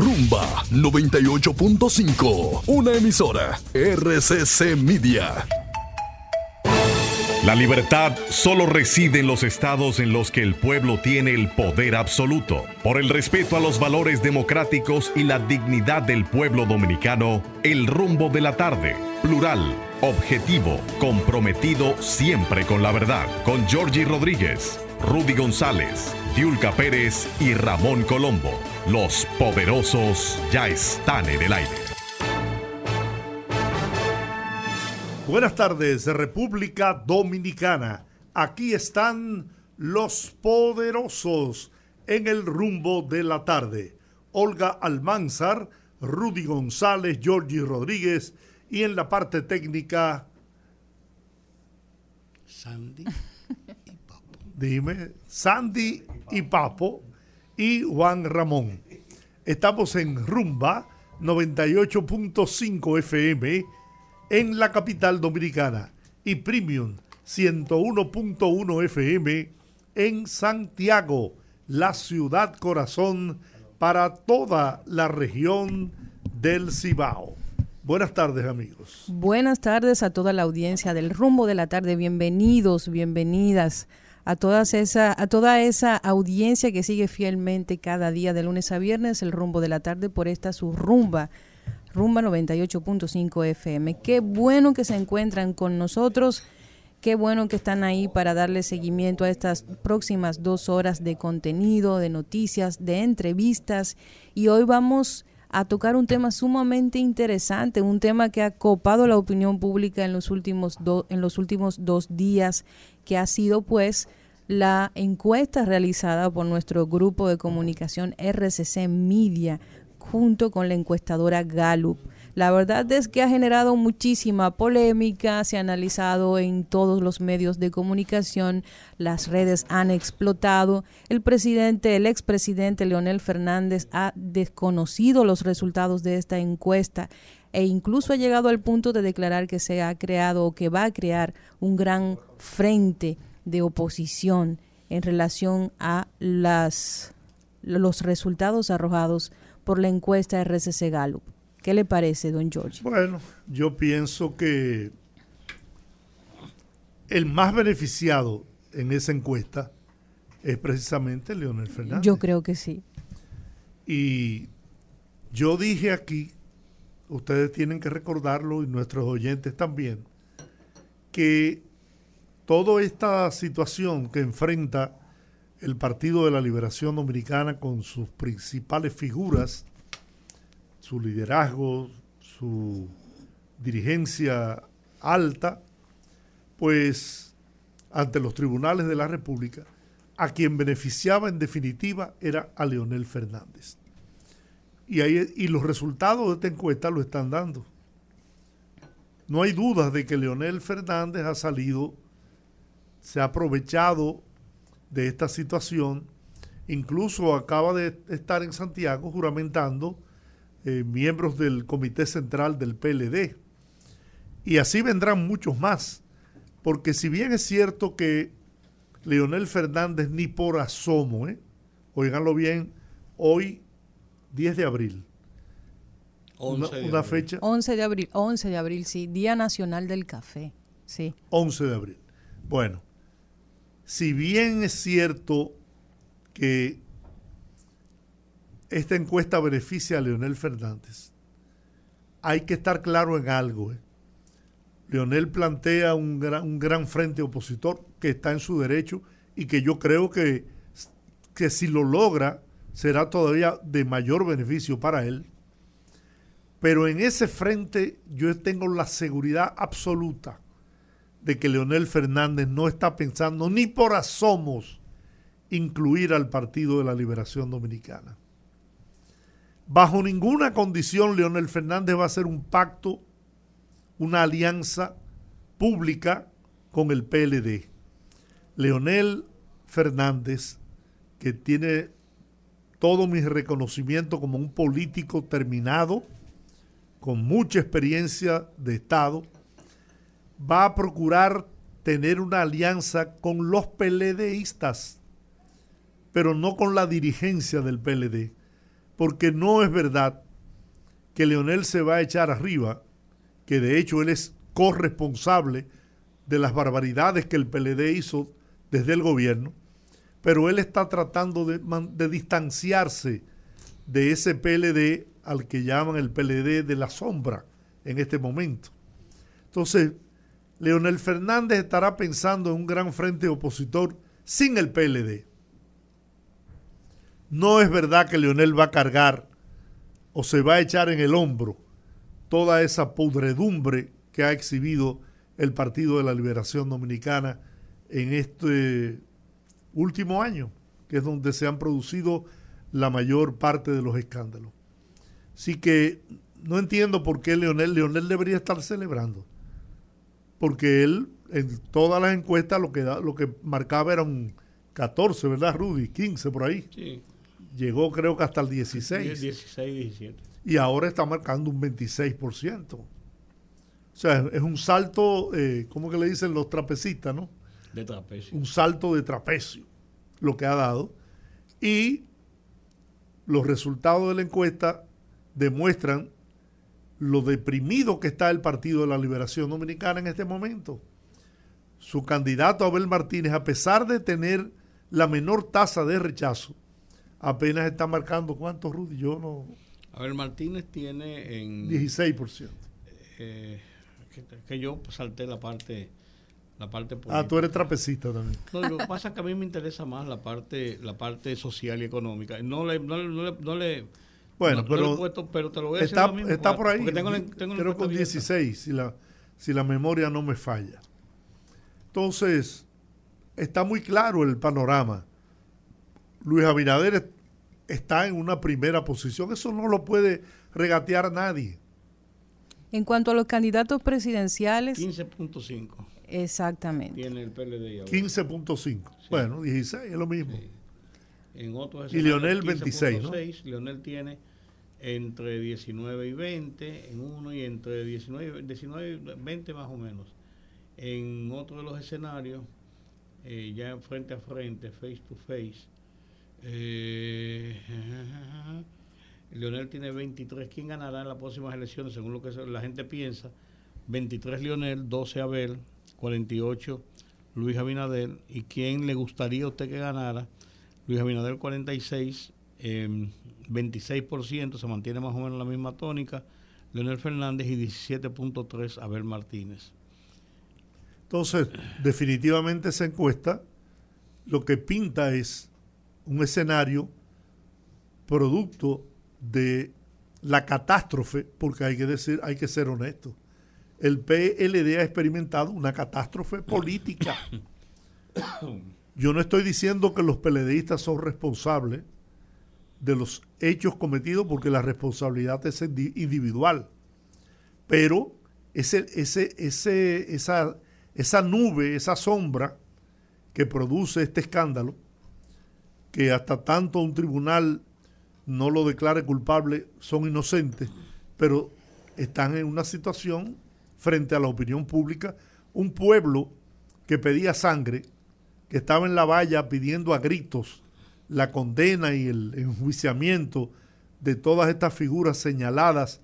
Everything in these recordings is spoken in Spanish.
Rumba 98.5, una emisora RCC Media. La libertad solo reside en los estados en los que el pueblo tiene el poder absoluto. Por el respeto a los valores democráticos y la dignidad del pueblo dominicano, el rumbo de la tarde, plural, objetivo, comprometido siempre con la verdad, con Georgie Rodríguez, Rudy González, Diulca Pérez y Ramón Colombo. Los poderosos ya están en el aire. Buenas tardes, República Dominicana. Aquí están los poderosos en el rumbo de la tarde. Olga Almanzar, Rudy González, Georgie Rodríguez y en la parte técnica. Sandy. Dime, Sandy y Papo y Juan Ramón. Estamos en Rumba 98.5 FM en la capital dominicana y Premium 101.1 FM en Santiago, la ciudad corazón para toda la región del Cibao. Buenas tardes amigos. Buenas tardes a toda la audiencia del rumbo de la tarde. Bienvenidos, bienvenidas a, todas esa, a toda esa audiencia que sigue fielmente cada día de lunes a viernes el rumbo de la tarde por esta su rumba Rumba 98.5 FM. Qué bueno que se encuentran con nosotros. Qué bueno que están ahí para darle seguimiento a estas próximas dos horas de contenido, de noticias, de entrevistas. Y hoy vamos a tocar un tema sumamente interesante, un tema que ha copado la opinión pública en los últimos, en los últimos dos días, que ha sido pues la encuesta realizada por nuestro grupo de comunicación RCC Media junto con la encuestadora Gallup. La verdad es que ha generado muchísima polémica, se ha analizado en todos los medios de comunicación, las redes han explotado, el presidente, el expresidente Leonel Fernández ha desconocido los resultados de esta encuesta e incluso ha llegado al punto de declarar que se ha creado o que va a crear un gran frente de oposición en relación a las, los resultados arrojados por la encuesta RCC Gallup. ¿Qué le parece, don George? Bueno, yo pienso que el más beneficiado en esa encuesta es precisamente Leonel Fernández. Yo creo que sí. Y yo dije aquí, ustedes tienen que recordarlo y nuestros oyentes también, que toda esta situación que enfrenta el Partido de la Liberación Dominicana con sus principales figuras, su liderazgo, su dirigencia alta, pues ante los tribunales de la República, a quien beneficiaba en definitiva era a Leonel Fernández. Y, ahí, y los resultados de esta encuesta lo están dando. No hay dudas de que Leonel Fernández ha salido, se ha aprovechado de esta situación. Incluso acaba de estar en Santiago juramentando eh, miembros del Comité Central del PLD. Y así vendrán muchos más. Porque si bien es cierto que Leonel Fernández ni por asomo, ¿eh? oiganlo bien, hoy 10 de abril. una, fecha. 11 de abril, 11 de abril, sí, Día Nacional del Café. Sí. 11 de abril. Bueno, si bien es cierto que esta encuesta beneficia a Leonel Fernández, hay que estar claro en algo. ¿eh? Leonel plantea un gran, un gran frente opositor que está en su derecho y que yo creo que, que si lo logra será todavía de mayor beneficio para él. Pero en ese frente yo tengo la seguridad absoluta de que Leonel Fernández no está pensando ni por asomos incluir al Partido de la Liberación Dominicana. Bajo ninguna condición Leonel Fernández va a hacer un pacto, una alianza pública con el PLD. Leonel Fernández, que tiene todo mi reconocimiento como un político terminado, con mucha experiencia de Estado, va a procurar tener una alianza con los PLDistas, pero no con la dirigencia del PLD, porque no es verdad que Leonel se va a echar arriba, que de hecho él es corresponsable de las barbaridades que el PLD hizo desde el gobierno, pero él está tratando de, distanciarse de ese PLD al que llaman el PLD de la sombra en este momento. Entonces, Leonel Fernández estará pensando en un gran frente opositor sin el PLD. No es verdad que Leonel va a cargar o se va a echar en el hombro toda esa pudredumbre que ha exhibido el Partido de la Liberación Dominicana en este último año, que es donde se han producido la mayor parte de los escándalos. Así que no entiendo por qué Leonel, Leonel debería estar celebrando. Porque él, en todas las encuestas, lo que, lo que marcaba era un 14, ¿verdad, Rudy? 15 por ahí. Sí. Llegó creo que hasta el 16. 16, 17. Y ahora está marcando un 26%. O sea, es un salto, eh, ¿cómo que le dicen los trapecistas, no? De trapecio. Un salto de trapecio, lo que ha dado. Y los resultados de la encuesta demuestran lo deprimido que está el Partido de la Liberación Dominicana en este momento. Su candidato Abel Martínez, a pesar de tener la menor tasa de rechazo, apenas está marcando cuántos, Rudy, yo no... Abel Martínez tiene en... 16%. Eh, que, que, yo salté la parte la parte Ah, tú eres trapecista también. No, lo que pasa es que a mí me interesa más la parte la parte social y económica. No le, no, le, no le bueno, pero, puesto, pero te lo voy a está, decir está por ahí. Tengo, tengo creo con 16, si la, si la memoria no me falla. Entonces, está muy claro el panorama. Luis Abinader está en una primera posición. Eso no lo puede regatear nadie. En cuanto a los candidatos presidenciales. 15.5. Exactamente. Tiene el PLD 15.5. Bueno, 16 es lo mismo. En otros y Leonel 26, ¿no? Leonel tiene entre 19 y 20 en uno y entre 19, 19 y 20 más o menos. En otro de los escenarios, eh, ya frente a frente, face to face, eh, Leonel tiene 23. ¿Quién ganará en las próximas elecciones según lo que la gente piensa? 23 Leonel, 12 Abel, 48 Luis Abinader. ¿Y quién le gustaría a usted que ganara? Luis Abinader 46, 26%, se mantiene más o menos la misma tónica. Leonel Fernández y 17.3 Abel Martínez. Entonces, definitivamente esa encuesta lo que pinta es un escenario producto de la catástrofe, porque hay que decir, hay que ser honesto el PLD ha experimentado una catástrofe política. Yo no estoy diciendo que los PLDistas son responsables de los hechos cometidos porque la responsabilidad es individual. Pero ese, ese, ese, esa, esa nube, esa sombra que produce este escándalo, que hasta tanto un tribunal no lo declare culpable, son inocentes, pero están en una situación frente a la opinión pública, un pueblo que pedía sangre, que estaba en la valla pidiendo a gritos la condena y el enjuiciamiento de todas estas figuras señaladas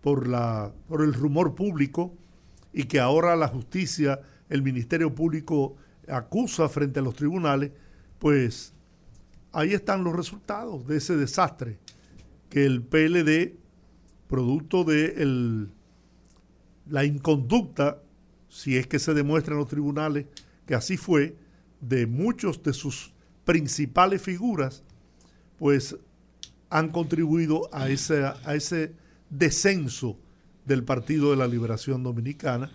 por, la, por el rumor público y que ahora la justicia, el Ministerio Público acusa frente a los tribunales, pues ahí están los resultados de ese desastre que el PLD, producto del la inconducta, si es que se demuestra en los tribunales que así fue, de muchos de sus principales figuras, pues han contribuido a ese, a ese descenso del Partido de la Liberación Dominicana,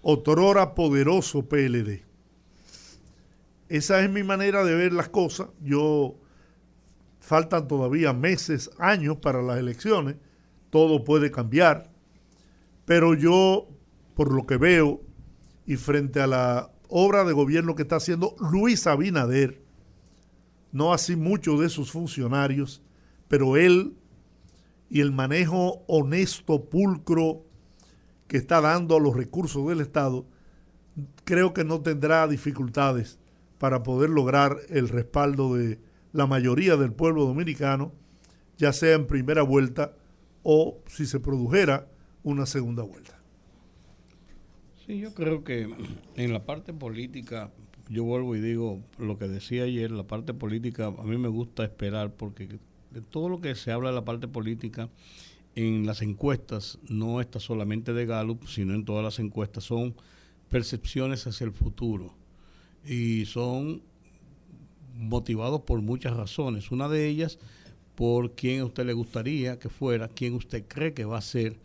otrora poderoso PLD. Esa es mi manera de ver las cosas. Yo faltan todavía meses, años para las elecciones. Todo puede cambiar. Pero yo, por lo que veo, y frente a la obra de gobierno que está haciendo Luis Abinader, no así muchos de sus funcionarios, pero él y el manejo honesto, pulcro que está dando a los recursos del Estado, creo que no tendrá dificultades para poder lograr el respaldo de la mayoría del pueblo dominicano ya sea en primera vuelta o si se produjera una segunda vuelta. Sí, yo creo que en la parte política, yo vuelvo y digo lo que decía ayer, la parte política a mí me gusta esperar porque de todo lo que se habla de la parte política en las encuestas, no está solamente de Gallup, sino en todas las encuestas, son percepciones hacia el futuro y son motivados por muchas razones. Una de ellas, por quién a usted le gustaría que fuera, quién usted cree que va a ser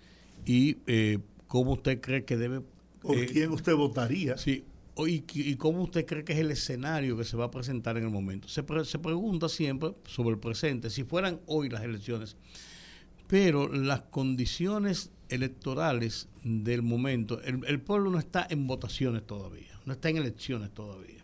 y eh, cómo usted cree que debe... ¿Por eh, quién usted votaría? Sí, y, y, cómo usted cree que es el escenario que se va a presentar en el momento. Se, se pregunta siempre sobre el presente, si fueran hoy las elecciones, pero las condiciones electorales del momento, el, pueblo no está en votaciones todavía, no está en elecciones todavía.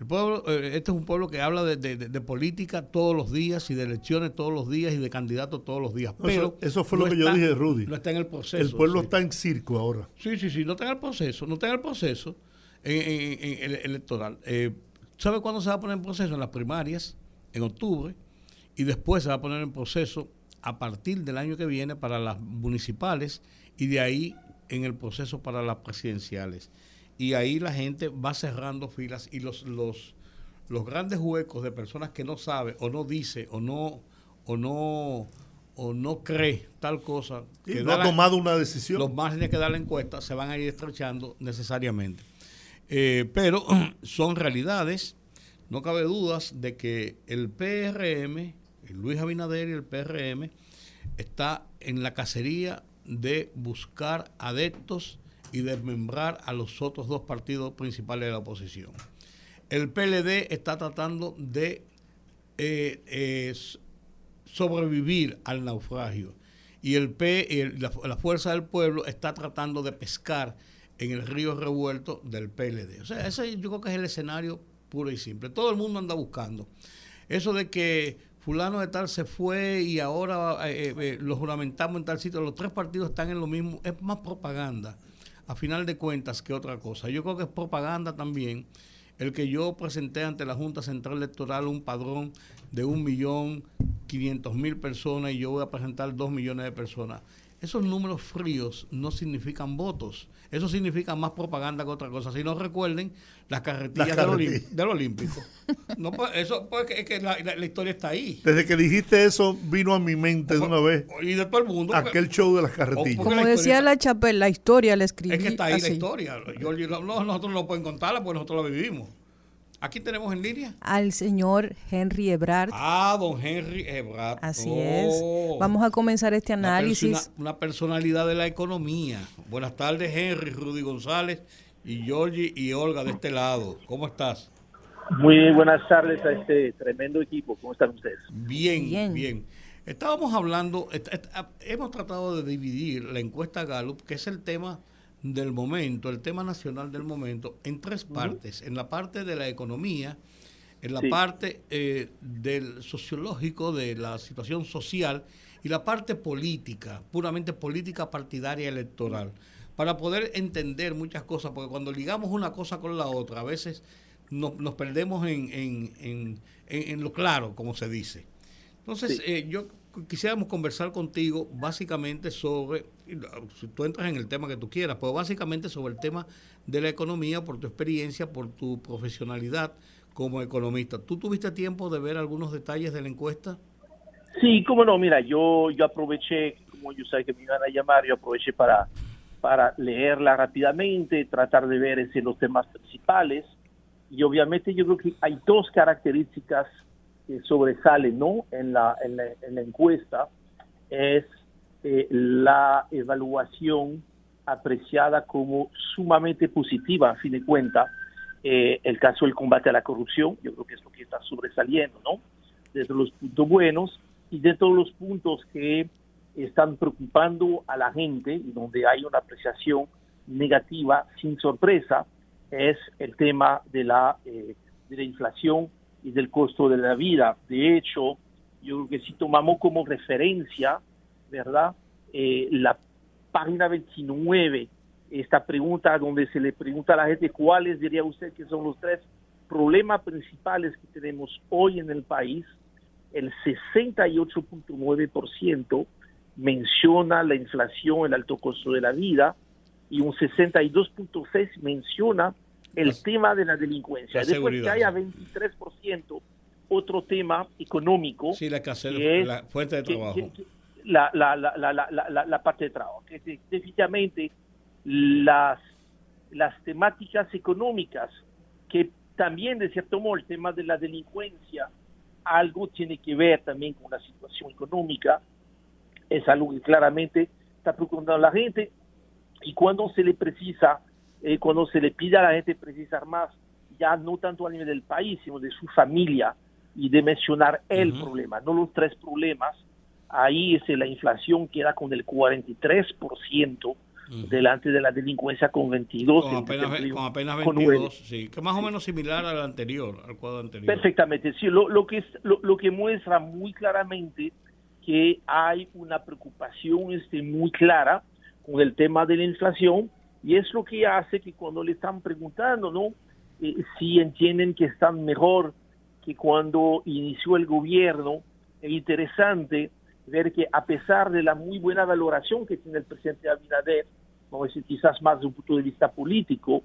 El pueblo, eh, este es un pueblo que habla de, política todos los días y de elecciones todos los días y de candidatos todos los días. Pero eso, fue lo que yo dije, Rudy. No está en el proceso. El pueblo está en circo ahora. Sí, sí, sí, no está en el proceso, no está en el proceso en, electoral. Eh, ¿Sabe cuándo se va a poner en proceso? En las primarias, en octubre, y después se va a poner en proceso a partir del año que viene para las municipales y de ahí en el proceso para las presidenciales. Y ahí la gente va cerrando filas y los, los, los grandes huecos de personas que no sabe o no dice o no o no o no cree tal cosa que no ha tomado una decisión. los márgenes que da la encuesta se van a ir estrechando necesariamente. Eh, pero son realidades. No cabe dudas de que el PRM Luis Abinader y el PRM está en la cacería de buscar adeptos y desmembrar a los otros dos partidos principales de la oposición. El PLD está tratando de eh, sobrevivir al naufragio y el P, la, la, Fuerza del Pueblo está tratando de pescar en el río revuelto del PLD. O sea, ese yo creo que es el escenario puro y simple. Todo el mundo anda buscando. Eso de que fulano de tal se fue y ahora eh, eh, eh, lo juramentamos en tal sitio, los tres partidos están en lo mismo, es más propaganda, a final de cuentas, que otra cosa. Yo creo que es propaganda también el que yo presenté ante la Junta Central Electoral un padrón de un millón quinientos mil personas y yo voy a presentar dos millones de personas. Esos números fríos no significan votos. Eso significa más propaganda que otra cosa. Si no recuerden las carretillas, del, Olímpico. no, pues, eso, pues, es que la, historia está ahí. Desde que dijiste eso, vino a mi mente de una vez. Y de todo el mundo. Aquel show de las carretillas. Como decía la Chapel, la historia la escribí. Es que está ahí la historia. nosotros no podemos contarla porque nosotros la vivimos. Aquí tenemos en línea? Al señor Henry Ebrard. Ah, don Henry Ebrard. Así es. Oh. Vamos a comenzar este análisis. Una, personalidad de la economía. Buenas tardes, Henry, Rudy González y Georgie y Olga de este lado. ¿Cómo estás? Muy buenas tardes a este tremendo equipo. ¿Cómo están ustedes? Bien, bien. bien. Estábamos hablando, hemos tratado de dividir la encuesta Gallup, que es el tema del momento, el tema nacional del momento, en tres partes. En la parte de la economía, en la parte eh, del sociológico, de la situación social, y la parte política, puramente política partidaria electoral, para poder entender muchas cosas, porque cuando ligamos una cosa con la otra, a veces nos, perdemos en, en, en, lo claro, como se dice. Entonces, eh, yo quisiéramos conversar contigo básicamente sobre, si tú entras en el tema que tú quieras, pero básicamente sobre el tema de la economía, por tu experiencia, por tu profesionalidad como economista. ¿Tú tuviste tiempo de ver algunos detalles de la encuesta? Sí, cómo no, mira, yo, yo aproveché, como yo sabía que me iban a llamar, yo aproveché para, para leerla rápidamente, tratar de ver ese, los temas principales. Y obviamente yo creo que hay dos características sobresale ¿no? en, la, en, la, encuesta es eh, la evaluación apreciada como sumamente positiva, a fin de cuentas, eh, el caso del combate a la corrupción, yo creo que es lo que está sobresaliendo, ¿no? Desde los puntos buenos y de todos los puntos que están preocupando a la gente y donde hay una apreciación negativa sin sorpresa, es el tema de la, eh, de la inflación y del costo de la vida. De hecho, yo creo que si tomamos como referencia, ¿verdad? Eh, la página 29, esta pregunta donde se le pregunta a la gente cuáles diría usted que son los tres problemas principales que tenemos hoy en el país, el 68.9% menciona la inflación, el alto costo de la vida, y un 62.6% menciona el tema de la delincuencia. Después que haya 23% otro tema económico. Sí, la escasez de la fuente de trabajo. la, la, la, la, parte de trabajo. Que definitivamente las, las temáticas económicas, que también de cierto modo el tema de la delincuencia, algo tiene que ver también con la situación económica, es algo que claramente está preocupando a la gente y cuando se le precisa, eh, cuando se le pide a la gente precisar más, ya no tanto a nivel del país, sino de su familia y de mencionar el problema, no los tres problemas, ahí es la inflación queda con el 43% delante de la delincuencia con 22. Con apenas, 22, sí, que más o menos similar al anterior, al cuadro anterior. Perfectamente, sí, lo, lo que, es, lo, que muestra muy claramente que hay una preocupación este, muy clara con el tema de la inflación y es lo que hace que cuando le están preguntando, ¿no? Eh, si entienden que están mejor que cuando inició el gobierno, es interesante ver que a pesar de la muy buena valoración que tiene el presidente Abinader, vamos a decir quizás más de un punto de vista político,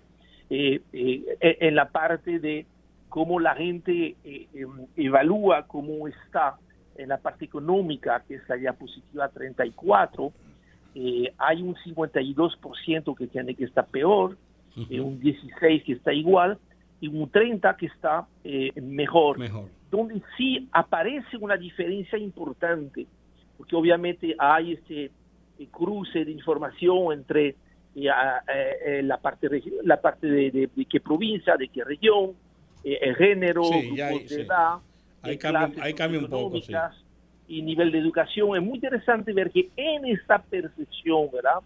eh, eh, en la parte de cómo la gente em, evalúa cómo está en la parte económica, que es la diapositiva 34, eh, hay un 52% que tiene que estar peor, eh, un 16% que está igual y un 30% que está eh, mejor, mejor, donde sí aparece una diferencia importante, porque obviamente hay este cruce de información entre la parte la parte de, qué provincia, de qué región, el género, de edad, hay cambio, hay cambio un poco, sí y nivel de educación. Es muy interesante ver que en esta percepción, ¿verdad?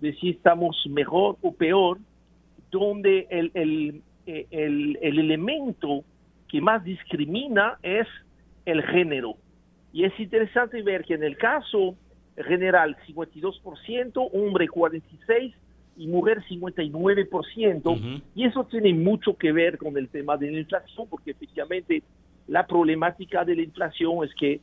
De si estamos mejor o peor, donde el, el, el, el elemento que más discrimina es el género. Y es interesante ver que en el caso general 52%, hombre 46% y mujer 59%, y eso tiene mucho que ver con el tema de la inflación, porque efectivamente la problemática de la inflación es que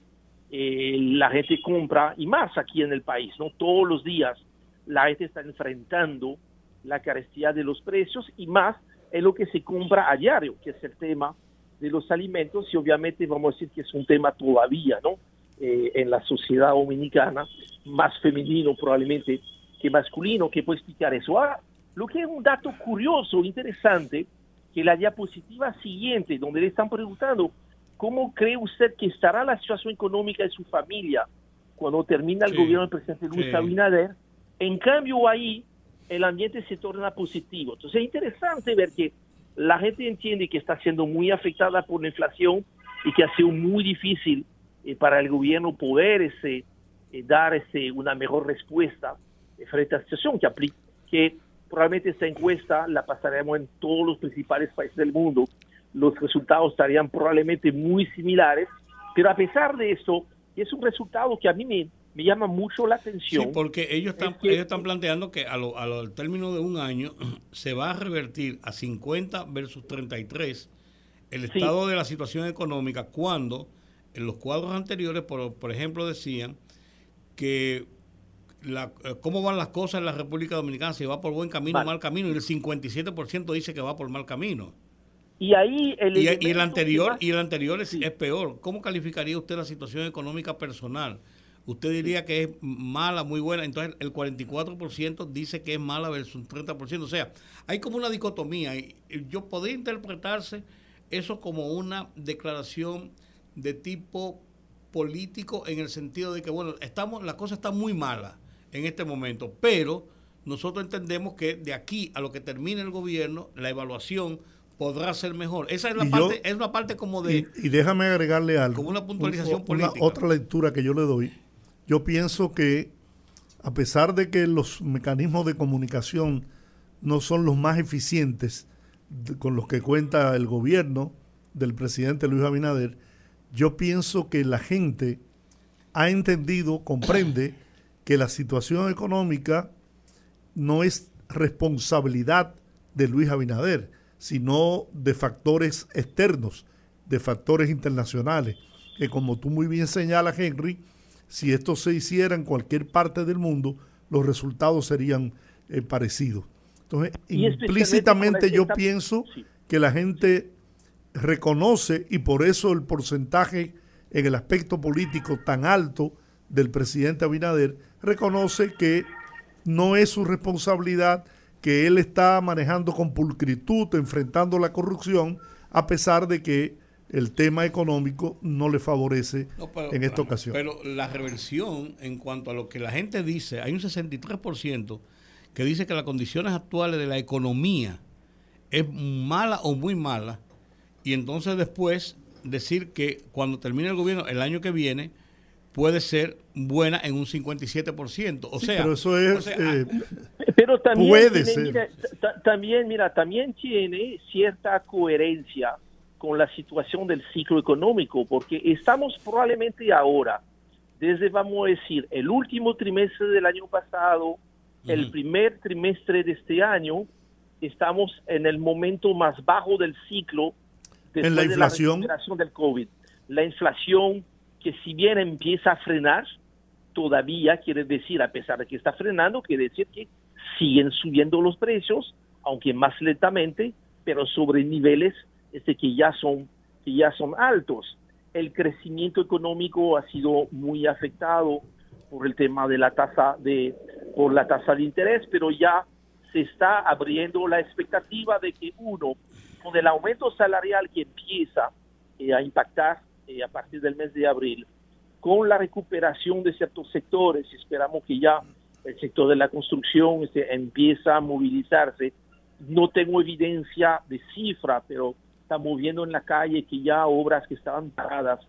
eh, la gente compra, y más aquí en el país, ¿no? Todos los días la gente está enfrentando la carestía de los precios y más en lo que se compra a diario, que es el tema de los alimentos y obviamente vamos a decir que es un tema todavía, ¿no? Eh, en la sociedad dominicana, más femenino probablemente que masculino, que puede explicar eso. Ahora, lo que es un dato curioso, interesante, que la diapositiva siguiente, donde le están preguntando ¿cómo cree usted que estará la situación económica de su familia cuando termina el gobierno del presidente Luis Abinader? En cambio, ahí el ambiente se torna positivo. Entonces es interesante ver que la gente entiende que está siendo muy afectada por la inflación y que ha sido muy difícil eh, para el gobierno poder ese, eh, dar ese, una mejor respuesta eh, frente a esta situación que, que probablemente esta encuesta la pasaremos en todos los principales países del mundo los resultados estarían probablemente muy similares, pero a pesar de eso, es un resultado que a mí me, me llama mucho la atención. Sí, porque ellos están, ellos están planteando que a lo, al término de un año se va a revertir a 50 versus 33 el estado de la situación económica cuando en los cuadros anteriores, por, por ejemplo, decían que la, eh, cómo van las cosas en la República Dominicana, si va por buen camino o mal camino, y el 57% dice que va por mal camino. Y ahí el, y, el anterior y el anterior es, peor. ¿Cómo calificaría usted la situación económica personal? Usted diría que es mala, muy buena. Entonces el 44% dice que es mala versus un 30%. O sea, hay como una dicotomía. Y yo podría interpretarse eso como una declaración de tipo político en el sentido de que, bueno, estamos, la cosa está muy mala en este momento, pero nosotros entendemos que de aquí a lo que termine el gobierno, la evaluación podrá ser mejor. Esa es la parte, es una parte como de... Y, déjame agregarle algo. Como una puntualización política. otra lectura que yo le doy. Yo pienso que a pesar de que los mecanismos de comunicación no son los más eficientes con los que cuenta el gobierno del presidente Luis Abinader, yo pienso que la gente ha entendido, comprende que la situación económica no es responsabilidad de Luis Abinader, sino de factores externos, de factores internacionales. que como tú muy bien señalas, Henry, si esto se hiciera en cualquier parte del mundo, los resultados serían eh, parecidos. Entonces, implícitamente yo pienso que la gente reconoce y por eso el porcentaje en el aspecto político tan alto del presidente Abinader reconoce que no es su responsabilidad, que él está manejando con pulcritud, enfrentando la corrupción, a pesar de que el tema económico no le favorece en esta ocasión. Pero la reversión en cuanto a lo que la gente dice, hay un 63% que dice que las condiciones actuales de la economía es mala o muy mala, y entonces después decir que cuando termine el gobierno el año que viene puede ser buena en un 57%. O sea, pero eso es... Eh, pero también puede ser. también, mira, también tiene cierta coherencia con la situación del ciclo económico, porque estamos probablemente ahora, desde, vamos a decir, el último trimestre del año pasado, el primer trimestre de este año, estamos en el momento más bajo del ciclo en la inflación. De la del COVID. La inflación que si bien empieza a frenar, todavía quiere decir, a pesar de que está frenando, quiere decir que siguen subiendo los precios, aunque más lentamente, pero sobre niveles este, que ya son que ya son altos. El crecimiento económico ha sido muy afectado por el tema de la tasa de por la tasa de interés, pero ya se está abriendo la expectativa de que uno con el aumento salarial que empieza eh, a impactar eh, a partir del mes de abril, con la recuperación de ciertos sectores, esperamos que ya el sector de la construcción este, empieza a movilizarse. No tengo evidencia de cifra, pero estamos viendo en la calle que ya obras que estaban paradas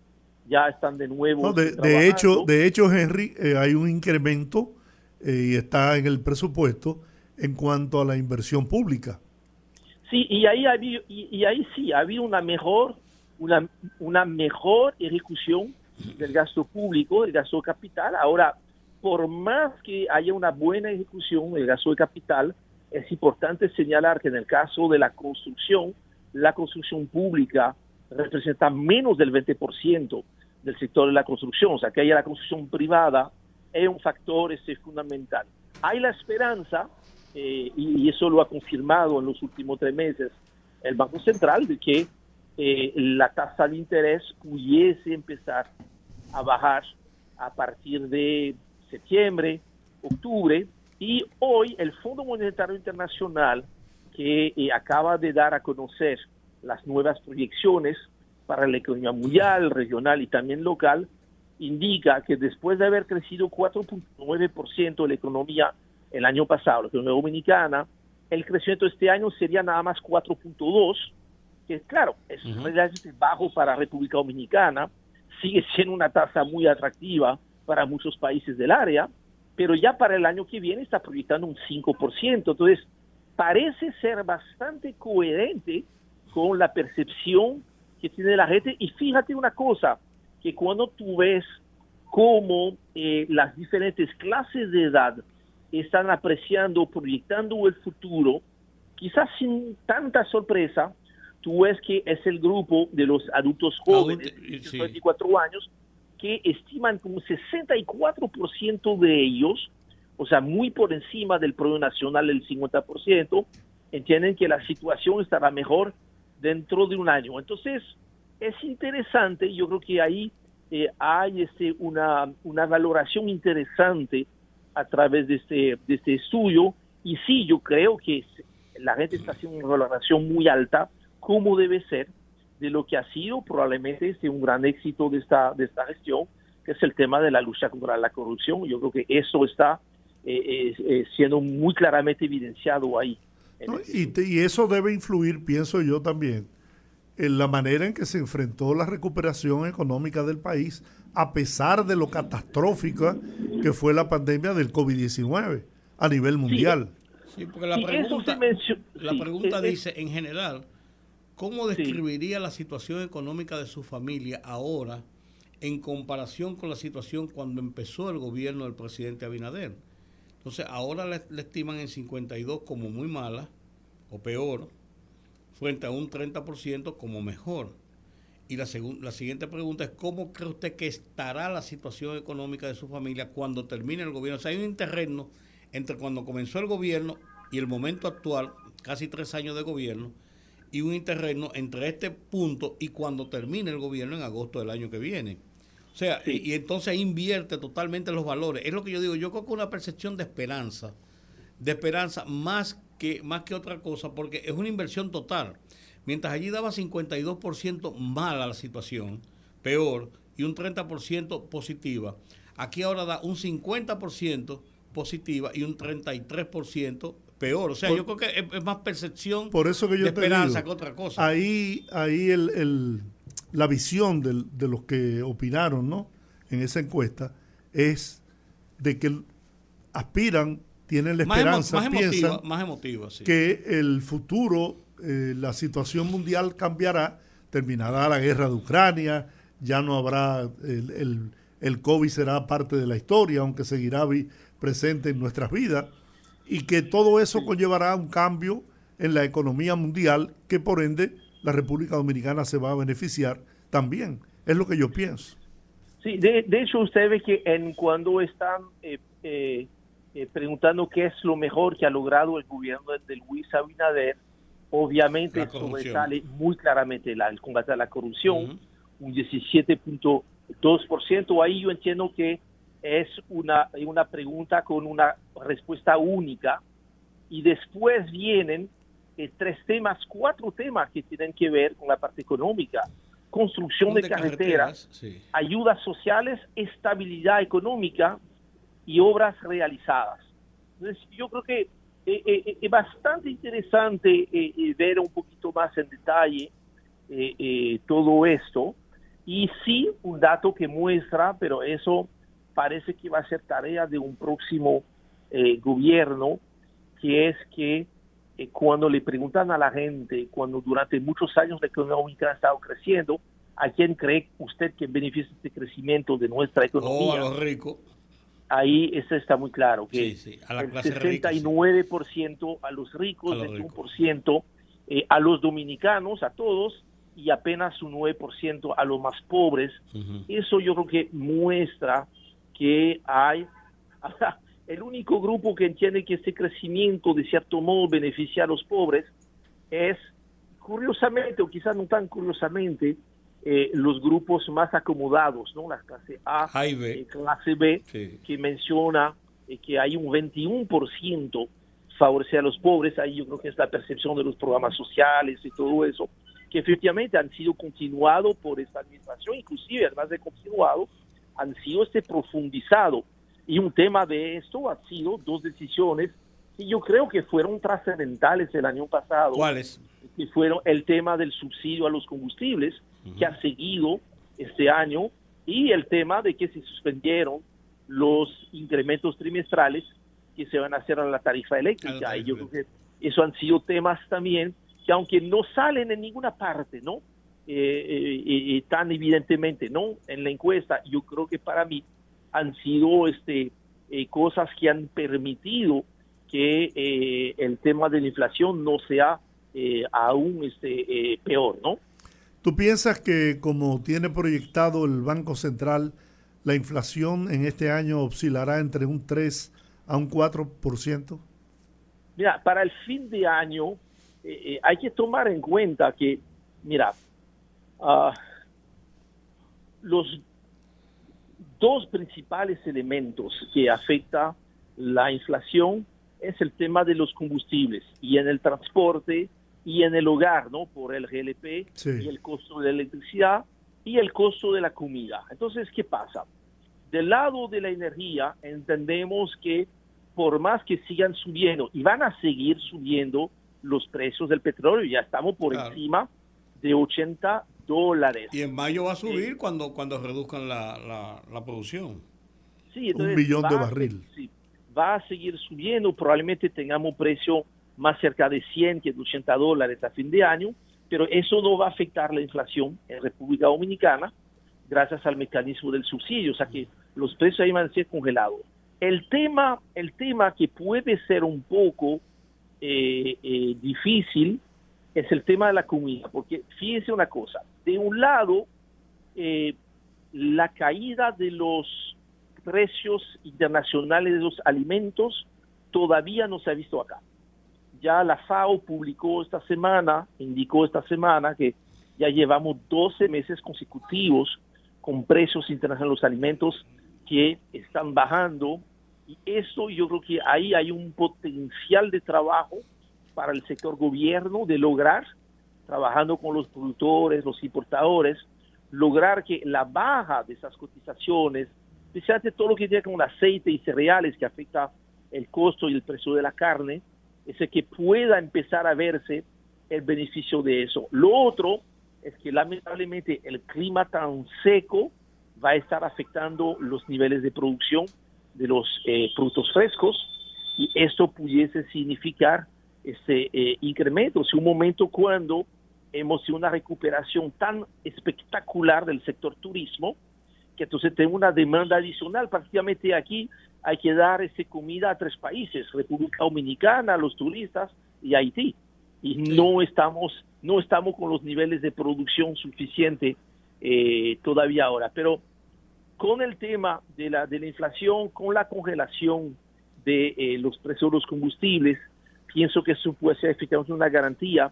ya están de nuevo. de, hecho, de hecho, Henry, eh, hay un incremento y está en el presupuesto en cuanto a la inversión pública. Sí, y ahí, y, ahí sí, ha habido una mejor, una, una mejor ejecución del gasto público, del gasto de capital. Ahora, por más que haya una buena ejecución del gasto de capital, es importante señalar que en el caso de la construcción, la construcción pública representa menos del 20% del sector de la construcción, o sea que haya la construcción privada es un factor este, fundamental. Hay la esperanza eh, y, eso lo ha confirmado en los últimos tres meses el Banco Central, de que eh, la tasa de interés pudiese empezar a bajar a partir de septiembre, octubre, y hoy el Fondo Monetario Internacional, que eh, acaba de dar a conocer las nuevas proyecciones para la economía mundial, regional y también local, indica que después de haber crecido 4.9% la economía el año pasado, la economía dominicana, el crecimiento este año sería nada más 4.2, que claro, es relativamente bajo para República Dominicana, sigue siendo una tasa muy atractiva para muchos países del área, pero ya para el año que viene está proyectando un 5%. Entonces, parece ser bastante coherente con la percepción que tiene la gente. Y fíjate una cosa, que cuando tú ves cómo eh, las diferentes clases de edad están apreciando, proyectando el futuro, quizás sin tanta sorpresa, tú ves que es el grupo de los adultos jóvenes, de 24 años, que estiman como 64% de ellos, o sea, muy por encima del promedio nacional del 50%, entienden que la situación estará mejor dentro de un año. Entonces, es interesante, yo creo que ahí eh, hay este, una, una valoración interesante a través de este, de este estudio. Y sí, yo creo que la gente está haciendo una valoración muy alta, como debe ser, de lo que ha sido probablemente este, un gran éxito de esta, de esta gestión, que es el tema de la lucha contra la corrupción. Yo creo que eso está eh, eh, siendo muy claramente evidenciado ahí. Este y, y eso debe influir, pienso yo también, en la manera en que se enfrentó la recuperación económica del país, a pesar de lo catastrófica que fue la pandemia del COVID-19 a nivel mundial. Sí, porque la pregunta, la pregunta dice, en general, ¿cómo describiría la situación económica de su familia ahora en comparación con la situación cuando empezó el gobierno del presidente Abinader? Entonces, ahora le, estiman en 52 como muy mala o peor, frente a un 30% como mejor. Y la, la siguiente pregunta es, ¿cómo cree usted que estará la situación económica de su familia cuando termine el gobierno? O sea, hay un interregno entre cuando comenzó el gobierno y el momento actual, casi tres años de gobierno, y un interregno entre este punto y cuando termine el gobierno en agosto del año que viene. O sea, y, entonces invierte totalmente los valores. Es lo que yo digo, yo creo que una percepción de esperanza, de esperanza más que, más que otra cosa, porque es una inversión total. Mientras allí daba 52% mala la situación, peor, y un 30% positiva, aquí ahora da un 50% positiva y un 33% peor. O sea, yo creo que es, más percepción por eso que yo de esperanza que otra cosa. Ahí, ahí el, la visión de, los que opinaron ¿no? en esa encuesta es de que aspiran, tienen la esperanza, más piensan más emotiva, que el futuro, eh, la situación mundial cambiará, terminará la guerra de Ucrania, ya no habrá, el, el, el COVID será parte de la historia, aunque seguirá presente en nuestras vidas, y que todo eso conllevará un cambio en la economía mundial que por ende la República Dominicana se va a beneficiar también. Es lo que yo pienso. Sí, de, hecho usted ve que en cuando están eh, eh, eh, preguntando qué es lo mejor que ha logrado el gobierno de Luis Abinader, obviamente sobresale muy claramente la, el combate a la corrupción, un 17.2%. Ahí yo entiendo que es una, una pregunta con una respuesta única y después vienen tres temas, cuatro temas que tienen que ver con la parte económica. Construcción de, carreteras, ayudas sociales, estabilidad económica y obras realizadas. Entonces, yo creo que eh, eh, es bastante interesante eh, ver un poquito más en detalle todo esto. Y sí, un dato que muestra, pero eso parece que va a ser tarea de un próximo gobierno, que es que eh, cuando le preguntan a la gente, cuando durante muchos años la economía ha estado creciendo, ¿a quién cree usted que beneficia este crecimiento de nuestra economía? Oh, a los ricos. Ahí eso está muy claro, que A la el 69% a los ricos, a 21% eh, a los dominicanos, a todos, y apenas un 9% a los más pobres. Eso yo creo que muestra que hay el único grupo que entiende que este crecimiento de cierto modo beneficia a los pobres es, curiosamente, o quizás no tan curiosamente, eh, los grupos más acomodados, ¿no? La clase A y eh, clase B, que menciona eh, que hay un 21% favorecer a los pobres, ahí yo creo que es la percepción de los programas sociales y todo eso, que efectivamente han sido continuados por esta administración, inclusive además de continuado, han sido este profundizado y un tema de esto ha sido dos decisiones que yo creo que fueron trascendentales el año pasado. ¿Cuáles? Que fueron el tema del subsidio a los combustibles, que ha seguido este año, y el tema de que se suspendieron los incrementos trimestrales que se van a hacer a la tarifa eléctrica. y yo creo que eso han sido temas también que aunque no salen en ninguna parte, ¿no? Eh, eh, tan evidentemente, ¿no? En la encuesta, yo creo que para mí han sido este, eh, cosas que han permitido que eh, el tema de la inflación no sea aún este, peor, ¿no? ¿Tú piensas que como tiene proyectado el Banco Central, la inflación en este año oscilará entre un 3 a un 4%? Mira, para el fin de año hay que tomar en cuenta que, mira, uh, los dos principales elementos que afecta la inflación es el tema de los combustibles y en el transporte y en el hogar, ¿no? Por el GLP y el costo de la electricidad y el costo de la comida. Entonces, ¿qué pasa? Del lado de la energía entendemos que por más que sigan subiendo y van a seguir subiendo los precios del petróleo, ya estamos por encima de 80 dólares. Y en mayo va a subir cuando, cuando reduzcan la, la, producción. Sí, un billón de barril. Sí, va a seguir subiendo, probablemente tengamos un precio más cerca de 100 que de 80 dólares a fin de año, pero eso no va a afectar la inflación en República Dominicana gracias al mecanismo del subsidio, o sea que los precios ahí van a ser congelados. El tema, el tema que puede ser un poco eh, eh, difícil es el tema de la comida, porque fíjense una cosa, de un lado, eh, la caída de los precios internacionales de los alimentos todavía no se ha visto acá. Ya la FAO publicó esta semana, indicó esta semana que ya llevamos 12 meses consecutivos con precios internacionales de los alimentos que están bajando y eso yo creo que ahí hay un potencial de trabajo para el sector gobierno de lograr, trabajando con los productores, los importadores, lograr que la baja de esas cotizaciones, especialmente todo lo que tiene con aceite y cereales que afecta el costo y el precio de la carne, ese que pueda empezar a verse el beneficio de eso. Lo otro es que lamentablemente el clima tan seco va a estar afectando los niveles de producción de los eh, frutos frescos y esto pudiese significar este eh, incremento, si un momento cuando hemos tenido una recuperación tan espectacular del sector turismo, que entonces tenemos una demanda adicional. Prácticamente aquí hay que dar esa comida a tres países, República Dominicana, los turistas y Haití. Y no estamos, no estamos con los niveles de producción suficiente eh, todavía ahora. Pero con el tema de la, de la inflación, con la congelación de eh, los precios de los combustibles, pienso que eso puede ser efectivamente una garantía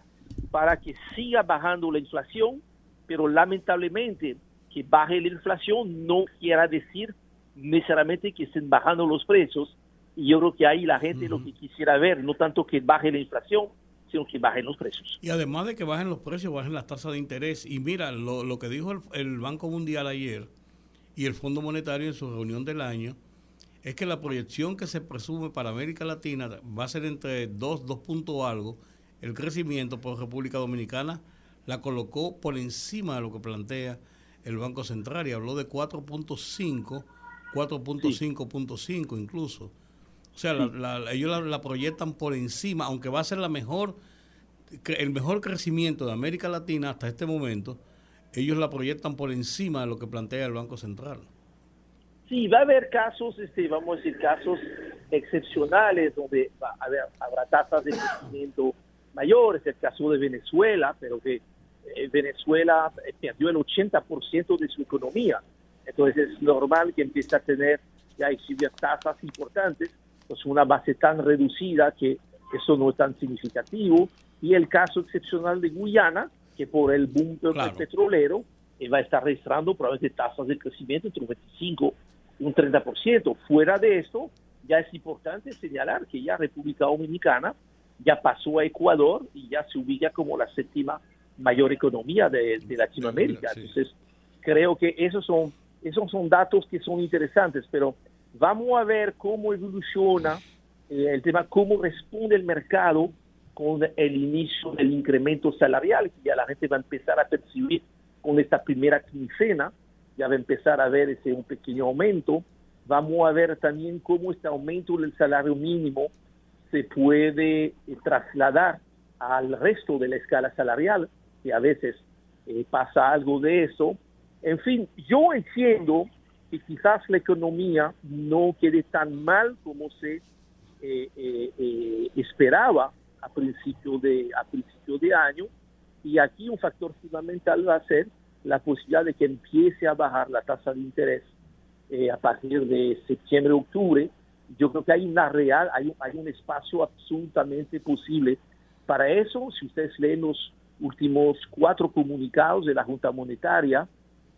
para que siga bajando la inflación, pero lamentablemente que baje la inflación no quiera decir necesariamente que estén bajando los precios y yo creo que ahí la gente lo que quisiera ver, no tanto que baje la inflación, sino que bajen los precios. Y además de que bajen los precios, bajen las tasas de interés. Y mira, lo, lo que dijo el, el Banco Mundial ayer y el Fondo Monetario en su reunión del año, es que la proyección que se presume para América Latina va a ser entre 2, 2 puntos algo. El crecimiento por República Dominicana la colocó por encima de lo que plantea el Banco Central y habló de 4.5, 4.5.5 incluso. O sea, ellos la, proyectan por encima, aunque va a ser la mejor, el mejor crecimiento de América Latina hasta este momento, ellos la proyectan por encima de lo que plantea el Banco Central. Sí, va a haber casos, este, vamos a decir, casos excepcionales donde va a haber, habrá tasas de crecimiento mayores, el caso de Venezuela, pero que eh, Venezuela eh, perdió el 80% de su economía. Entonces es normal que empiece a tener ya exhibidas tasas importantes, pues una base tan reducida que eso no es tan significativo. Y el caso excepcional de Guyana, que por el boom petrolero eh, va a estar registrando probablemente tasas de crecimiento entre un 25 y un 30%. Fuera de esto, ya es importante señalar que ya República Dominicana ya pasó a Ecuador y ya se ubica como la séptima mayor economía de, Latinoamérica. Entonces, creo que esos son, esos son datos que son interesantes, pero vamos a ver cómo evoluciona eh, el tema, cómo responde el mercado con el inicio del incremento salarial, que ya la gente va a empezar a percibir con esta primera quincena, ya va a empezar a ver ese un pequeño aumento. Vamos a ver también cómo este aumento del salario mínimo se puede eh, trasladar al resto de la escala salarial que a veces eh, pasa algo de eso. En fin, yo entiendo que quizás la economía no quede tan mal como se eh, eh, esperaba a principio de a principio de año y aquí un factor fundamental va a ser la posibilidad de que empiece a bajar la tasa de interés a partir de septiembre octubre yo creo que hay una real hay, hay un espacio absolutamente posible para eso si ustedes leen los últimos cuatro comunicados de la Junta Monetaria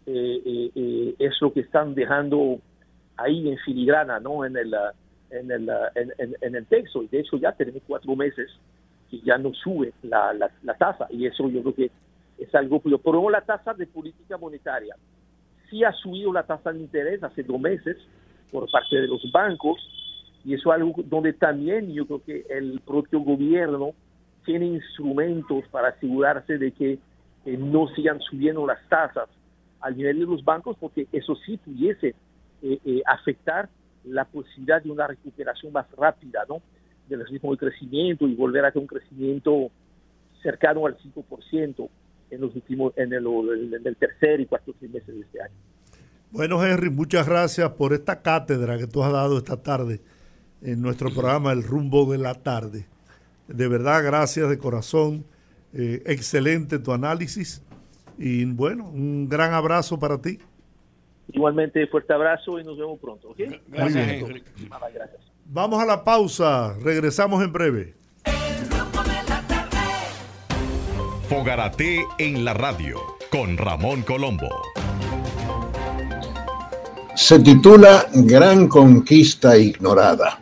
eh, eh, eh, es lo que están dejando ahí en filigrana, ¿no? En el, en el, en, el texto. Y de hecho ya tenemos cuatro meses que ya no sube la, la, tasa. Y eso yo creo que es algo Por ejemplo, la tasa de política monetaria. Sí ha subido la tasa de interés hace dos meses por parte de los bancos. Y eso es algo donde también yo creo que el propio gobierno tiene instrumentos para asegurarse de que no sigan subiendo las tasas al nivel de los bancos, porque eso sí pudiese eh, eh, afectar la posibilidad de una recuperación más rápida ¿no? del ritmo de crecimiento y volver a un crecimiento cercano al 5% en los últimos, en el, en el tercer y cuarto trimestre de este año. Bueno, Henry, muchas gracias por esta cátedra que tú has dado esta tarde en nuestro programa El Rumbo de la Tarde. De verdad, gracias de corazón. Eh, excelente tu análisis y bueno, un gran abrazo para ti. Igualmente, fuerte abrazo y nos vemos pronto. Gracias, Vamos a la pausa, regresamos en breve. Fogarate en la radio con Ramón Colombo. Se titula Gran Conquista Ignorada.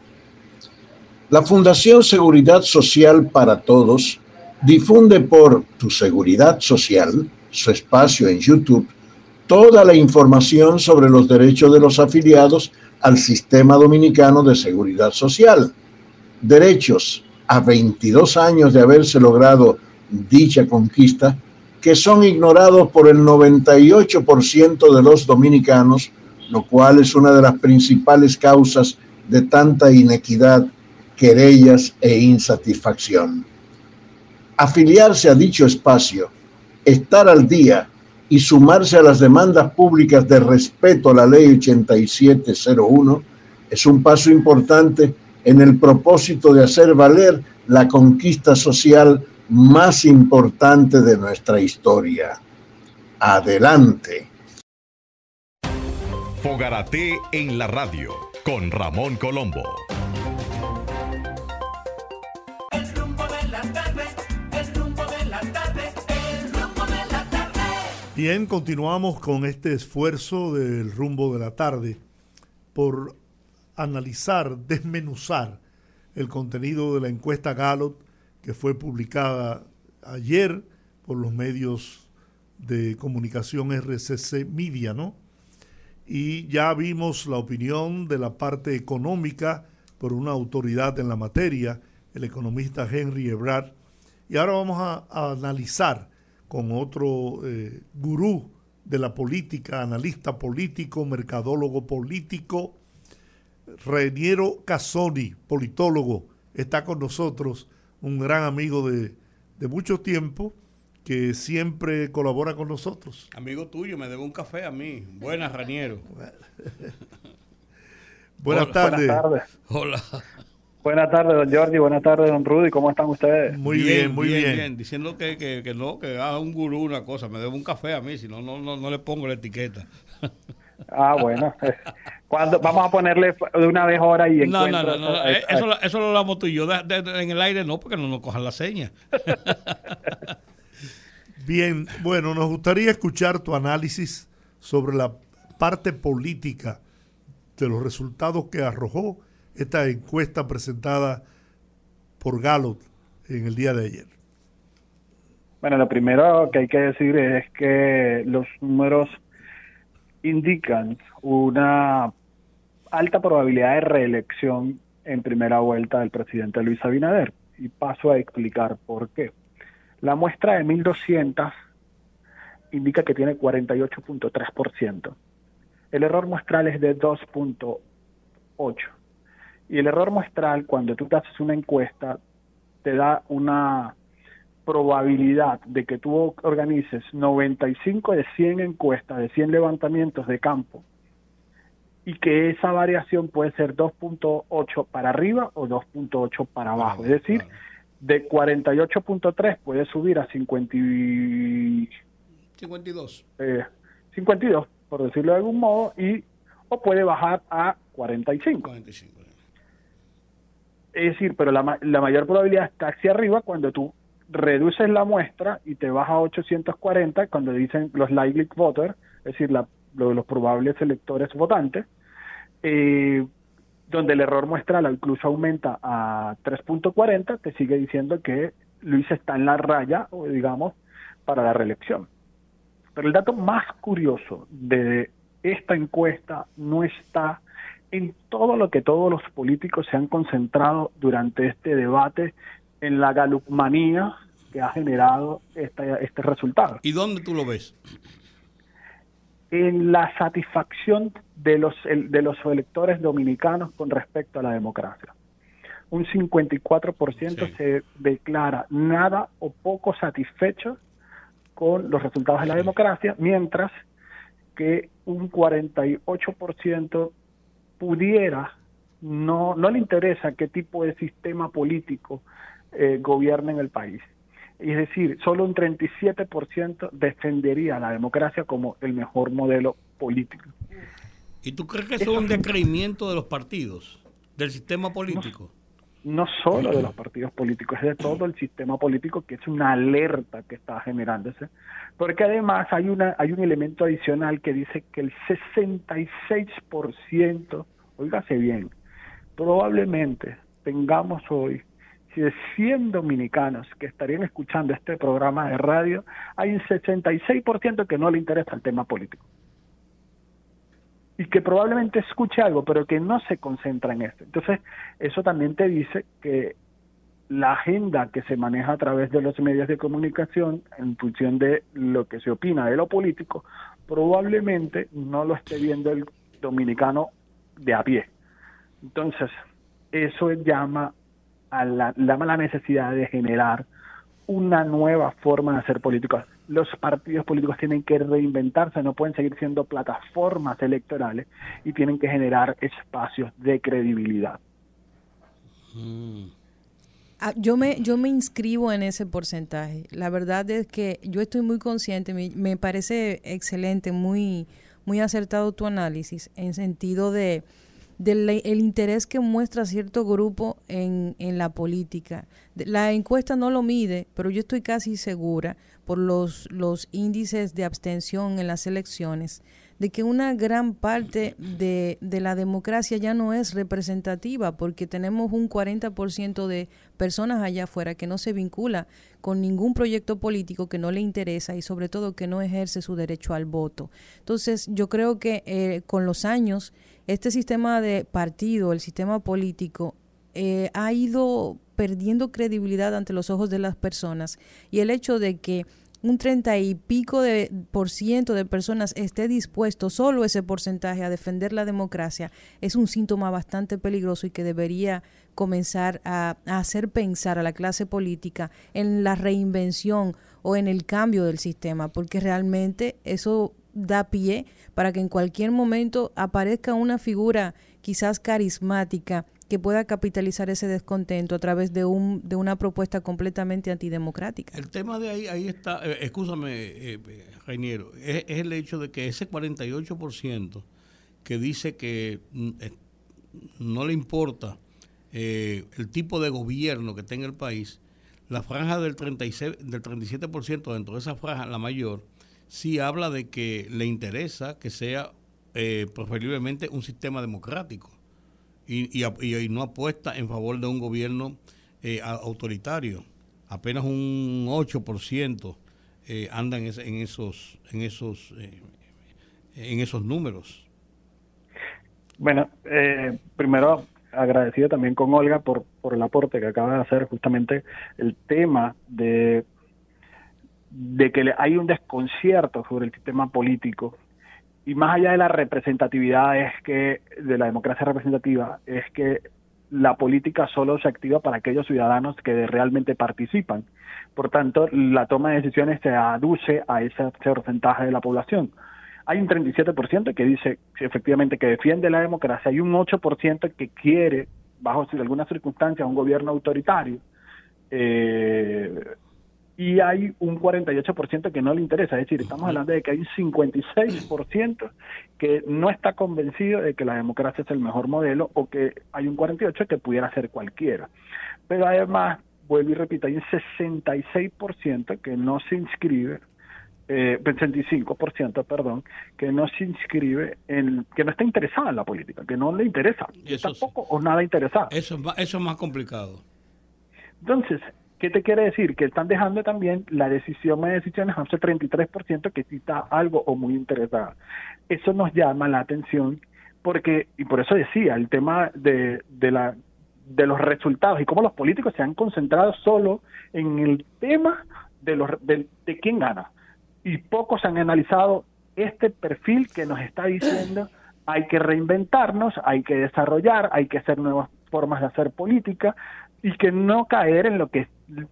La Fundación Seguridad Social para Todos difunde por Tu Seguridad Social, su espacio en YouTube, toda la información sobre los derechos de los afiliados al Sistema Dominicano de Seguridad Social. Derechos a 22 años de haberse logrado dicha conquista, que son ignorados por el 98% de los dominicanos, lo cual es una de las principales causas de tanta inequidad, querellas e insatisfacción. Afiliarse a dicho espacio, estar al día y sumarse a las demandas públicas de respeto a la ley 8701 es un paso importante en el propósito de hacer valer la conquista social más importante de nuestra historia. Adelante. Fogarate en la radio con Ramón Colombo. El rumbo de la tarde, el rumbo de la tarde, el rumbo de la tarde. Bien, continuamos con este esfuerzo del rumbo de la tarde por analizar, desmenuzar el contenido de la encuesta Gallup que fue publicada ayer por los medios de comunicación RCC Media, ¿no? Y ya vimos la opinión de la parte económica por una autoridad en la materia, el economista Henry Ebrard. Y ahora vamos a, analizar con otro eh, gurú de la política, analista político, mercadólogo político, Reniero Casoni, politólogo, está con nosotros un gran amigo de, de mucho tiempo que siempre colabora con nosotros. Amigo tuyo, me debe un café a mí. Buenas, Raniero. Buenas tardes. Buenas tardes. Hola. Buenas tardes, don Jordi. Buenas tardes, don Rudy. ¿Cómo están ustedes? Muy bien, muy bien. Diciendo que, que, que, no, que haga un gurú una cosa. Me debe un café a mí, si no, no, no le pongo la etiqueta. Ah, bueno. Cuando, vamos a ponerle de una vez hora y No, no, no, eh, Eso, eso, lo hablamos tú y yo. en el aire no, porque no nos cojan la seña. Bien, bueno, nos gustaría escuchar tu análisis sobre la parte política de los resultados que arrojó esta encuesta presentada por Gallup en el día de ayer. Bueno, lo primero que hay que decir es que los números indican una alta probabilidad de reelección en primera vuelta del presidente Luis Abinader. Y paso a explicar por qué. La muestra de 1200 indica que tiene 48.3%. El error muestral es de 2.8. Y el error muestral, cuando tú te haces una encuesta, te da una probabilidad de que tú organices 95 de 100 encuestas, de 100 levantamientos de campo, y que esa variación puede ser 2.8 para arriba o 2.8 para abajo. Es decir, de 48.3 puede subir a 50 52. Eh, 52, por decirlo de algún modo, y o puede bajar a 45. 45. Es decir, pero la, la mayor probabilidad está hacia arriba cuando tú reduces la muestra y te vas a 840 cuando dicen los likely voters, es decir, la, los probables electores votantes, eh, donde el error muestral incluso aumenta a 3.40, te sigue diciendo que Luis está en la raya, digamos, para la reelección. Pero el dato más curioso de esta encuesta no está en todo lo que todos los políticos se han concentrado durante este debate en la galupmanía que ha generado este, este resultado. ¿Y dónde tú lo ves? En la satisfacción de los, de los electores dominicanos con respecto a la democracia. Un 54% se declara nada o poco satisfecho con los resultados de la democracia, mientras que un 48% pudiera, no, no le interesa qué tipo de sistema político eh, gobierna en el país. Es decir, solo un 37% defendería la democracia como el mejor modelo político. ¿Y tú crees que eso es un decreimiento de los partidos, del sistema político? No, solo de los partidos políticos, es de todo el sistema político que es una alerta que está generándose. Porque además hay, una, hay un elemento adicional que dice que el 66%, oígase bien, probablemente tengamos hoy si de 100 dominicanos que estarían escuchando este programa de radio, hay un 66% que no le interesa el tema político. Y que probablemente escuche algo, pero que no se concentra en esto. Entonces, eso también te dice que la agenda que se maneja a través de los medios de comunicación en función de lo que se opina de lo político, probablemente no lo esté viendo el dominicano de a pie. Entonces, eso llama a la, la, necesidad de generar una nueva forma de hacer política. Los partidos políticos tienen que reinventarse, no pueden seguir siendo plataformas electorales y tienen que generar espacios de credibilidad. Mm. Ah, yo me, yo me inscribo en ese porcentaje. La verdad es que yo estoy muy consciente, me, me parece excelente, muy, muy acertado tu análisis en sentido de del el interés que muestra cierto grupo en, en la política. La encuesta no lo mide, pero yo estoy casi segura por los, los índices de abstención en las elecciones de que una gran parte de, de, la democracia ya no es representativa porque tenemos un 40% de personas allá afuera que no se vincula con ningún proyecto político que no le interesa y sobre todo que no ejerce su derecho al voto. Entonces yo creo que eh, con los años este sistema de partido, el sistema político, eh, ha ido perdiendo credibilidad ante los ojos de las personas. Y el hecho de que un treinta y pico de por ciento de personas esté dispuesto, solo ese porcentaje, a defender la democracia, es un síntoma bastante peligroso y que debería comenzar a, a, hacer pensar a la clase política en la reinvención o en el cambio del sistema, porque realmente eso da pie para que en cualquier momento aparezca una figura quizás carismática que pueda capitalizar ese descontento a través de, un, de una propuesta completamente antidemocrática. El tema de ahí, ahí está, eh, escúchame, eh, Reiniero, es, el hecho de que ese 48% que dice que mm, eh, no le importa eh, el tipo de gobierno que tenga el país, la franja del, 36, del 37% dentro de esa franja, la mayor, sí habla de que le interesa que sea eh, preferiblemente un sistema democrático y, y, no apuesta en favor de un gobierno eh, autoritario. Apenas un 8% eh, anda en, en, esos en esos eh, en esos números. Bueno, eh, primero agradecido también con Olga por, por el aporte que acaba de hacer justamente el tema de de que hay un desconcierto sobre el sistema político y más allá de la representatividad es que de la democracia representativa es que la política solo se activa para aquellos ciudadanos que realmente participan. Por tanto, la toma de decisiones se aduce a ese porcentaje de la población. Hay un 37% que dice efectivamente que defiende la democracia, hay un 8% que quiere, bajo algunas circunstancias, un gobierno autoritario. Eh, y hay un 48% que no le interesa. Es decir, estamos hablando de que hay un 56% que no está convencido de que la democracia es el mejor modelo o que hay un 48% que pudiera ser cualquiera. Pero además, vuelvo y repito, hay un 66% que no se inscribe eh, 65%, perdón, que no se inscribe en, que no está interesado en la política, que no le interesa, tampoco o nada interesado. Eso, eso es más complicado. Entonces, ¿Qué te quiere decir? Que están dejando también la decisión de decisiones a un 33% que sí está algo o muy interesada. Eso nos llama la atención porque, y por eso decía, el tema de, de, la, de los resultados y cómo los políticos se han concentrado solo en el tema de, los, de, de quién gana. Y pocos han analizado este perfil que nos está diciendo hay que reinventarnos, hay que desarrollar, hay que hacer nuevas formas de hacer política y que no caer en lo que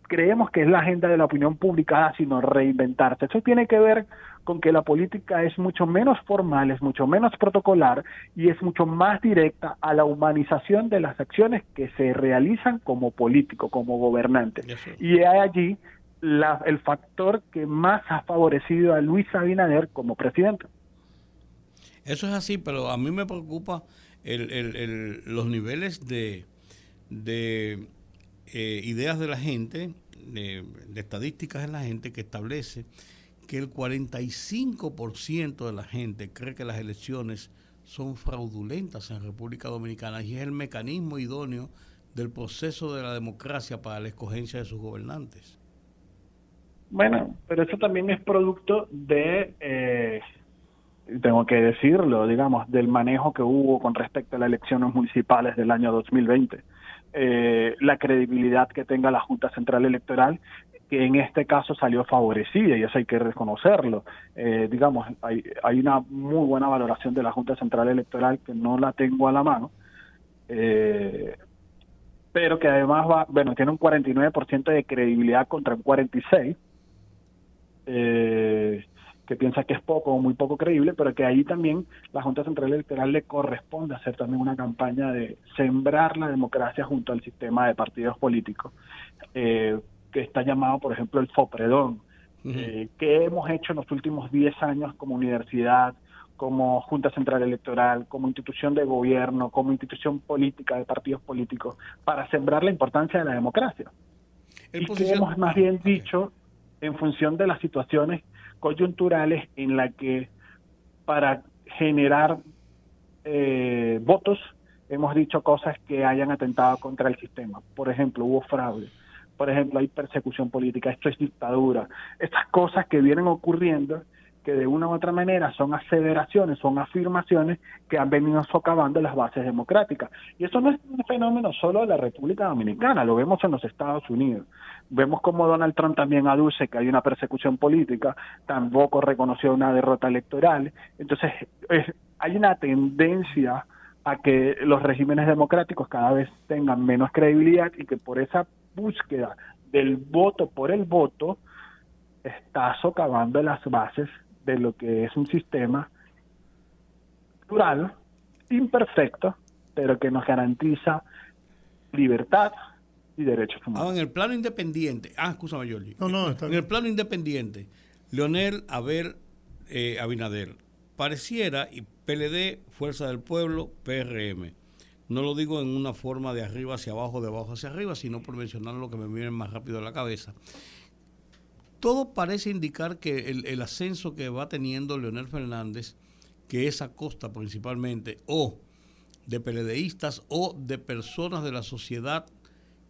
creemos que es la agenda de la opinión pública, sino reinventarse. Eso tiene que ver con que la política es mucho menos formal, es mucho menos protocolar y es mucho más directa a la humanización de las acciones que se realizan como político, como gobernante. Y allí el factor que más ha favorecido a Luis Abinader como presidente. Eso es así, pero a mí me preocupa los niveles de, de eh, ideas de la gente, de, estadísticas de la gente que establece que el 45% de la gente cree que las elecciones son fraudulentas en República Dominicana y es el mecanismo idóneo del proceso de la democracia para la escogencia de sus gobernantes. Bueno, pero eso también es producto de, eh, tengo que decirlo, digamos, del manejo que hubo con respecto a las elecciones municipales del año 2020. Eh, la credibilidad que tenga la Junta Central Electoral que en este caso salió favorecida y eso hay que reconocerlo. Eh, digamos, hay, hay una muy buena valoración de la Junta Central Electoral que no la tengo a la mano, eh, pero que además va, bueno, tiene un 49% de credibilidad contra un 46%, eh, que piensa que es poco o muy poco creíble, pero que ahí también la Junta Central Electoral le corresponde hacer también una campaña de sembrar la democracia junto al sistema de partidos políticos, eh, que está llamado, por ejemplo, el FOPREDON, eh, que hemos hecho en los últimos 10 años como universidad, como Junta Central Electoral, como institución de gobierno, como institución política de partidos políticos, para sembrar la importancia de la democracia. Y que hemos más bien dicho en función de las situaciones coyunturales en las que para generar eh, votos hemos dicho cosas que hayan atentado contra el sistema. Por ejemplo, hubo fraude. Por ejemplo, hay persecución política. Esto es dictadura. Estas cosas que vienen ocurriendo que de una u otra manera son aseveraciones, son afirmaciones que han venido socavando las bases democráticas. Y eso no es un fenómeno solo de la República Dominicana, lo vemos en los Estados Unidos. Vemos como Donald Trump también aduce que hay una persecución política, tampoco reconoció una derrota electoral. Entonces, hay una tendencia a que los regímenes democráticos cada vez tengan menos credibilidad y que por esa búsqueda del voto por el voto está socavando las bases de lo que es un sistema plural, imperfecto, pero que nos garantiza libertad y derechos humanos. en el plano independiente, ah, escúchame, Jordi. No, no, está En el plano independiente, Leonel Abel eh, Abinader, pareciera, y PLD, Fuerza del Pueblo, PRM. No lo digo en una forma de arriba hacia abajo, de abajo hacia arriba, sino por mencionar lo que me viene más rápido a la cabeza todo parece indicar que el, ascenso que va teniendo Leonel Fernández, que es a costa principalmente o de peledeístas o de personas de la sociedad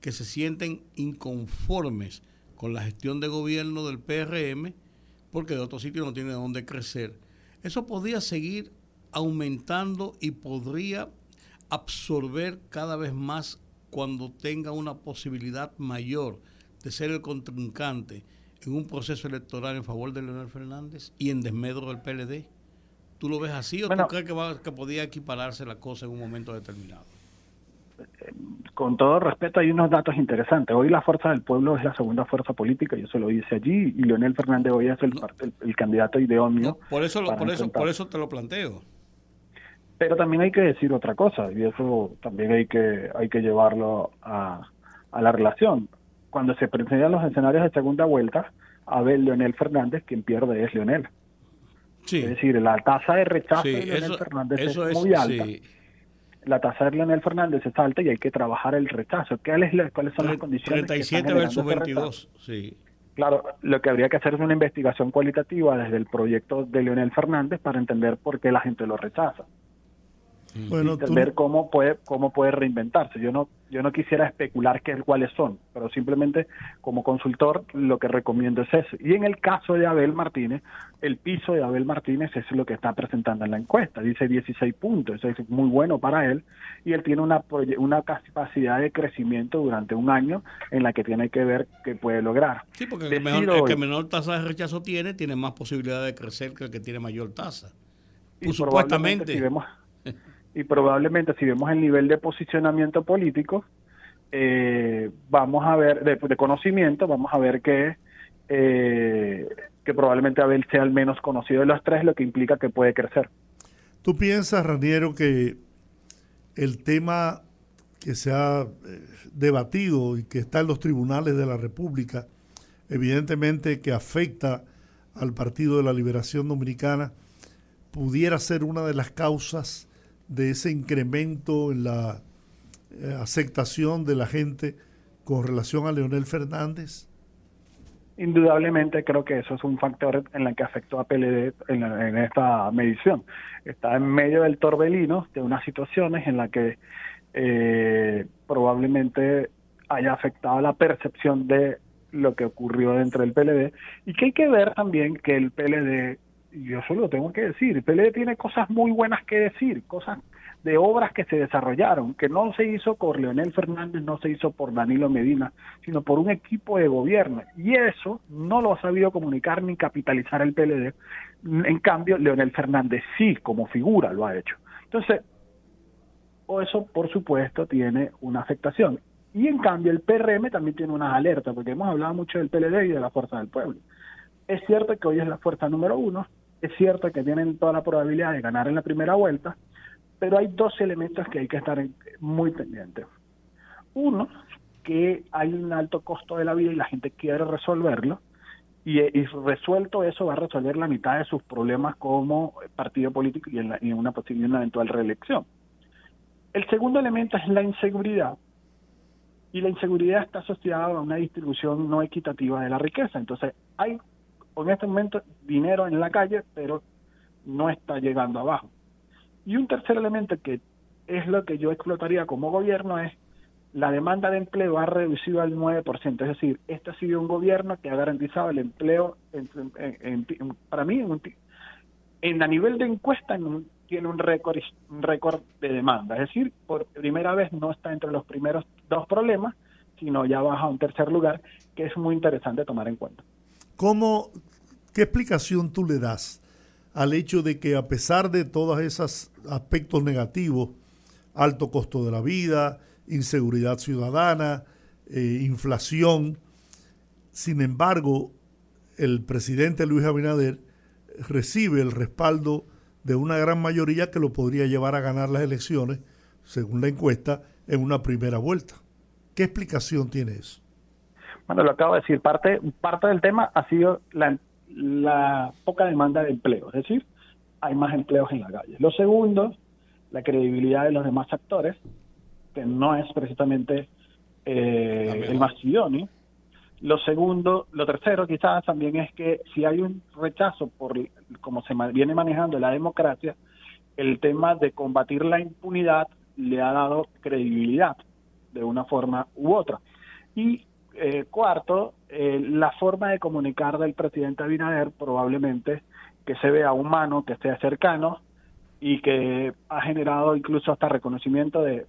que se sienten inconformes con la gestión de gobierno del PRM, porque de otro sitio no tiene dónde crecer. Eso podría seguir aumentando y podría absorber cada vez más cuando tenga una posibilidad mayor de ser el contrincante en un proceso electoral en favor de Leonel Fernández y en desmedro del PLD? ¿Tú lo ves así o tú crees que, va, que podía equipararse la cosa en un momento determinado? Con todo respeto, hay unos datos interesantes. Hoy la Fuerza del Pueblo es la segunda fuerza política, yo se lo hice allí, y Leonel Fernández hoy es el, el, candidato idóneo. por, eso por, eso, por eso te lo planteo. Pero también hay que decir otra cosa, y eso también hay que, hay que llevarlo a, a la relación cuando se presentan los escenarios de segunda vuelta, a ver Leonel Fernández, quien pierde es Leonel. Sí. Es decir, la tasa de rechazo de Leonel Fernández es, muy alta. La tasa de Leonel Fernández es alta y hay que trabajar el rechazo. ¿Cuáles son las condiciones? 37 versus 22, sí. Claro, lo que habría que hacer es una investigación cualitativa desde el proyecto de Leonel Fernández para entender por qué la gente lo rechaza. Bueno, ver cómo puede cómo puede reinventarse. Yo no yo no quisiera especular qué cuáles son, pero simplemente como consultor lo que recomiendo es eso. Y en el caso de Abel Martínez, el piso de Abel Martínez es lo que está presentando en la encuesta, dice 16 puntos, eso es muy bueno para él y él tiene una una capacidad de crecimiento durante un año en la que tiene que ver qué puede lograr. Sí, porque el, mejor, que menor tasa de rechazo tiene tiene más posibilidad de crecer que el que tiene mayor tasa. Y supuestamente si vemos y probablemente si vemos el nivel de posicionamiento político, eh, vamos a ver, de, conocimiento, vamos a ver que, eh, que probablemente Abel sea el menos conocido de los tres, lo que implica que puede crecer. ¿Tú piensas, Raniero, que el tema que se ha eh, debatido y que está en los tribunales de la República evidentemente que afecta al Partido de la Liberación Dominicana, pudiera ser una de las causas de ese incremento en la eh, aceptación de la gente con relación a Leonel Fernández? Indudablemente creo que eso es un factor en el que afectó a PLD en, esta medición. Está en medio del torbelino de unas situaciones en las que eh, probablemente haya afectado la percepción de lo que ocurrió dentro del PLD y que hay que ver también que el PLD, yo solo tengo que decir, el PLD tiene cosas muy buenas que decir, cosas de obras que se desarrollaron, que no se hizo por Leonel Fernández, no se hizo por Danilo Medina, sino por un equipo de gobierno. Y eso no lo ha sabido comunicar ni capitalizar el PLD. En cambio, Leonel Fernández sí, como figura, lo ha hecho. Entonces, eso por supuesto tiene una afectación. Y en cambio el PRM también tiene unas alertas, porque hemos hablado mucho del PLD y de la Fuerza del Pueblo. Es cierto que hoy es la fuerza número uno, es cierto que tienen toda la probabilidad de ganar en la primera vuelta, pero hay dos elementos que hay que estar muy pendientes. Uno, que hay un alto costo de la vida y la gente quiere resolverlo, y, resuelto eso va a resolver la mitad de sus problemas como partido político y en, en una posible eventual reelección. El segundo elemento es la inseguridad, y la inseguridad está asociada a una distribución no equitativa de la riqueza. Entonces, hay en este momento dinero en la calle, pero no está llegando abajo. Y un tercer elemento que es lo que yo explotaría como gobierno es la demanda de empleo ha reducido al 9%, es decir, este ha sido un gobierno que ha garantizado el empleo, para mí, en, en, a nivel de encuesta, en tiene un récord, un récord de demanda. Es decir, por primera vez no está entre los primeros dos problemas, sino ya baja a un tercer lugar, que es muy interesante tomar en cuenta. ¿Cómo, ¿Qué explicación tú le das al hecho de que a pesar de todos esos aspectos negativos, alto costo de la vida, inseguridad ciudadana, eh, inflación, sin embargo, el presidente Luis Abinader recibe el respaldo de una gran mayoría que lo podría llevar a ganar las elecciones, según la encuesta, en una primera vuelta. ¿Qué explicación tiene eso? Bueno, lo acabo de decir, parte, parte del tema ha sido la, la poca demanda de empleo, es decir, hay más empleos en la calle. Lo segundo, la credibilidad de los demás actores, que no es precisamente eh, el más idóneo, lo segundo, lo tercero quizás también es que si hay un rechazo por cómo se viene manejando la democracia, el tema de combatir la impunidad le ha dado credibilidad de una forma u otra. Y eh, cuarto, eh, la forma de comunicar del presidente Abinader probablemente que se vea humano, que esté cercano y que ha generado incluso hasta reconocimiento de,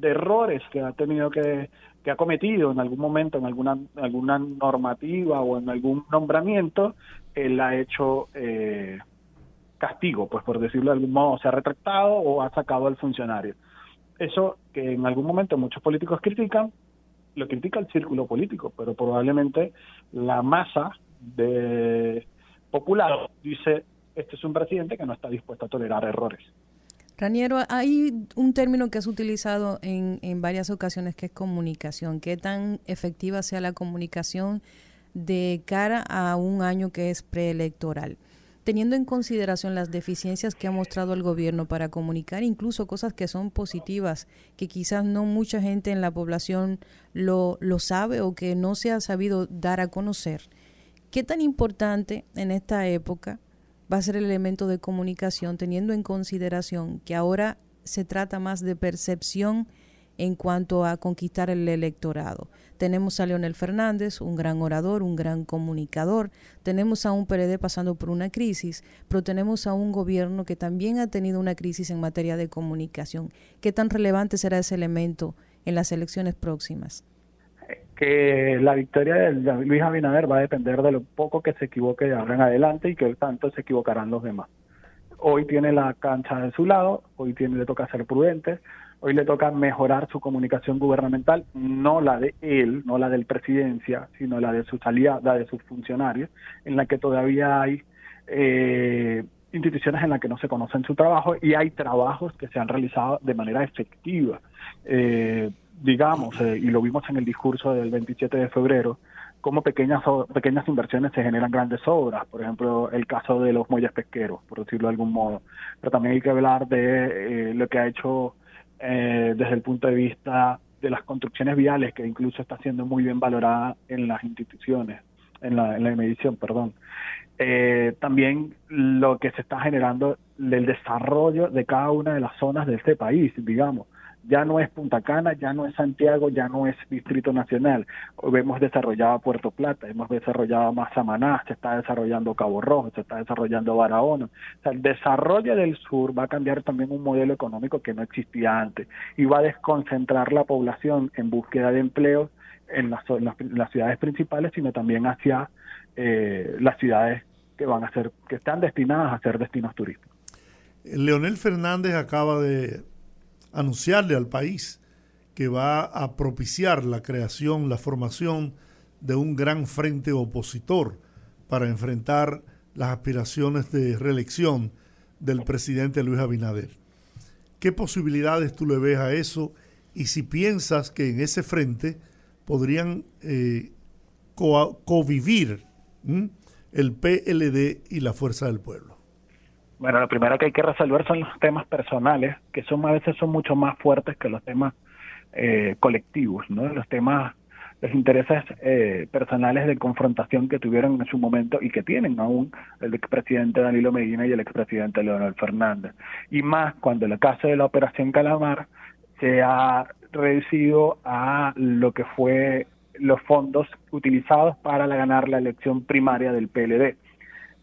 errores que ha tenido que que ha cometido en algún momento, en alguna, alguna normativa o en algún nombramiento, él ha hecho eh, castigo, pues por decirlo de algún modo, se ha retractado o ha sacado al funcionario. Eso que en algún momento muchos políticos critican, lo critica el círculo político, pero probablemente la masa de popular dice, este es un presidente que no está dispuesto a tolerar errores. Raniero, hay un término que has utilizado en, en varias ocasiones que es comunicación. ¿Qué tan efectiva sea la comunicación de cara a un año que es preelectoral? Teniendo en consideración las deficiencias que ha mostrado el gobierno para comunicar incluso cosas que son positivas, que quizás no mucha gente en la población lo, lo sabe o que no se ha sabido dar a conocer. ¿Qué tan importante en esta época va a ser el elemento de comunicación, teniendo en consideración que ahora se trata más de percepción en cuanto a conquistar el electorado. Tenemos a Leonel Fernández, un gran orador, un gran comunicador. Tenemos a un PLD pasando por una crisis, pero tenemos a un gobierno que también ha tenido una crisis en materia de comunicación. ¿Qué tan relevante será ese elemento en las elecciones próximas? que la victoria de Luis Abinader va a depender de lo poco que se equivoque de ahora en adelante y que tanto se equivocarán los demás. Hoy tiene la cancha de su lado, hoy tiene, le toca ser prudente, hoy le toca mejorar su comunicación gubernamental, no la de él, no la del presidencia, sino la de sus aliados, la de sus funcionarios, en la que todavía hay eh, instituciones en las que no se conocen su trabajo y hay trabajos que se han realizado de manera efectiva. Eh, digamos, eh, y lo vimos en el discurso del 27 de febrero, cómo pequeñas, pequeñas inversiones se generan grandes obras, por ejemplo, el caso de los muelles pesqueros, por decirlo de algún modo. Pero también hay que hablar de eh, lo que ha hecho eh, desde el punto de vista de las construcciones viales, que incluso está siendo muy bien valorada en las instituciones, en la, medición, perdón. Eh, también lo que se está generando, el desarrollo de cada una de las zonas de este país, digamos ya no es Punta Cana, ya no es Santiago, ya no es Distrito Nacional. Hemos desarrollado Puerto Plata, hemos desarrollado más Samaná, se está desarrollando Cabo Rojo, se está desarrollando Barahona. O sea, el desarrollo del sur va a cambiar también un modelo económico que no existía antes y va a desconcentrar la población en búsqueda de empleo en las, las, ciudades principales, sino también hacia eh, las ciudades que van a ser, que están destinadas a ser destinos turísticos. Leonel Fernández acaba de anunciarle al país que va a propiciar la creación, la formación de un gran frente opositor para enfrentar las aspiraciones de reelección del presidente Luis Abinader. ¿Qué posibilidades tú le ves a eso? Y si piensas que en ese frente podrían eh, convivir el PLD y la Fuerza del Pueblo. Bueno, lo primero que hay que resolver son los temas personales, que son a veces son mucho más fuertes que los temas eh, colectivos, ¿no? Los temas, los intereses eh, personales de confrontación que tuvieron en su momento y que tienen aún el expresidente Danilo Medina y el expresidente Leonel Fernández. Y más cuando el caso de la Operación Calamar se ha reducido a lo que fue los fondos utilizados para ganar la elección primaria del PLD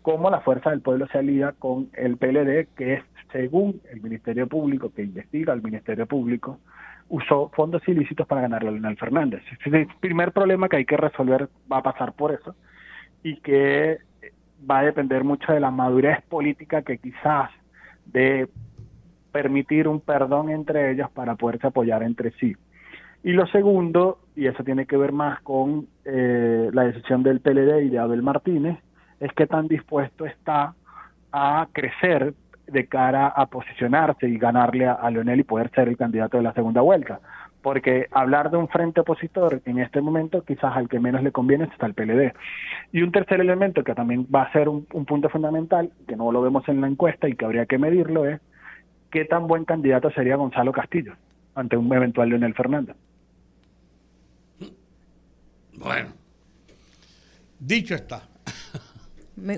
cómo la fuerza del pueblo se alía con el PLD, que es, según el Ministerio Público, que investiga el Ministerio Público, usó fondos ilícitos para ganarle a Leonel Fernández. El primer problema que hay que resolver va a pasar por eso y que va a depender mucho de la madurez política que quizás de permitir un perdón entre ellos para poderse apoyar entre sí. Y lo segundo, y eso tiene que ver más con eh, la decisión del PLD y de Abel Martínez, es que tan dispuesto está a crecer de cara a posicionarse y ganarle a, Leonel y poder ser el candidato de la segunda vuelta. Porque hablar de un frente opositor en este momento quizás al que menos le conviene está el PLD. Y un tercer elemento que también va a ser un, punto fundamental, que no lo vemos en la encuesta y que habría que medirlo, es qué tan buen candidato sería Gonzalo Castillo ante un eventual Leonel Fernández. Bueno, dicho está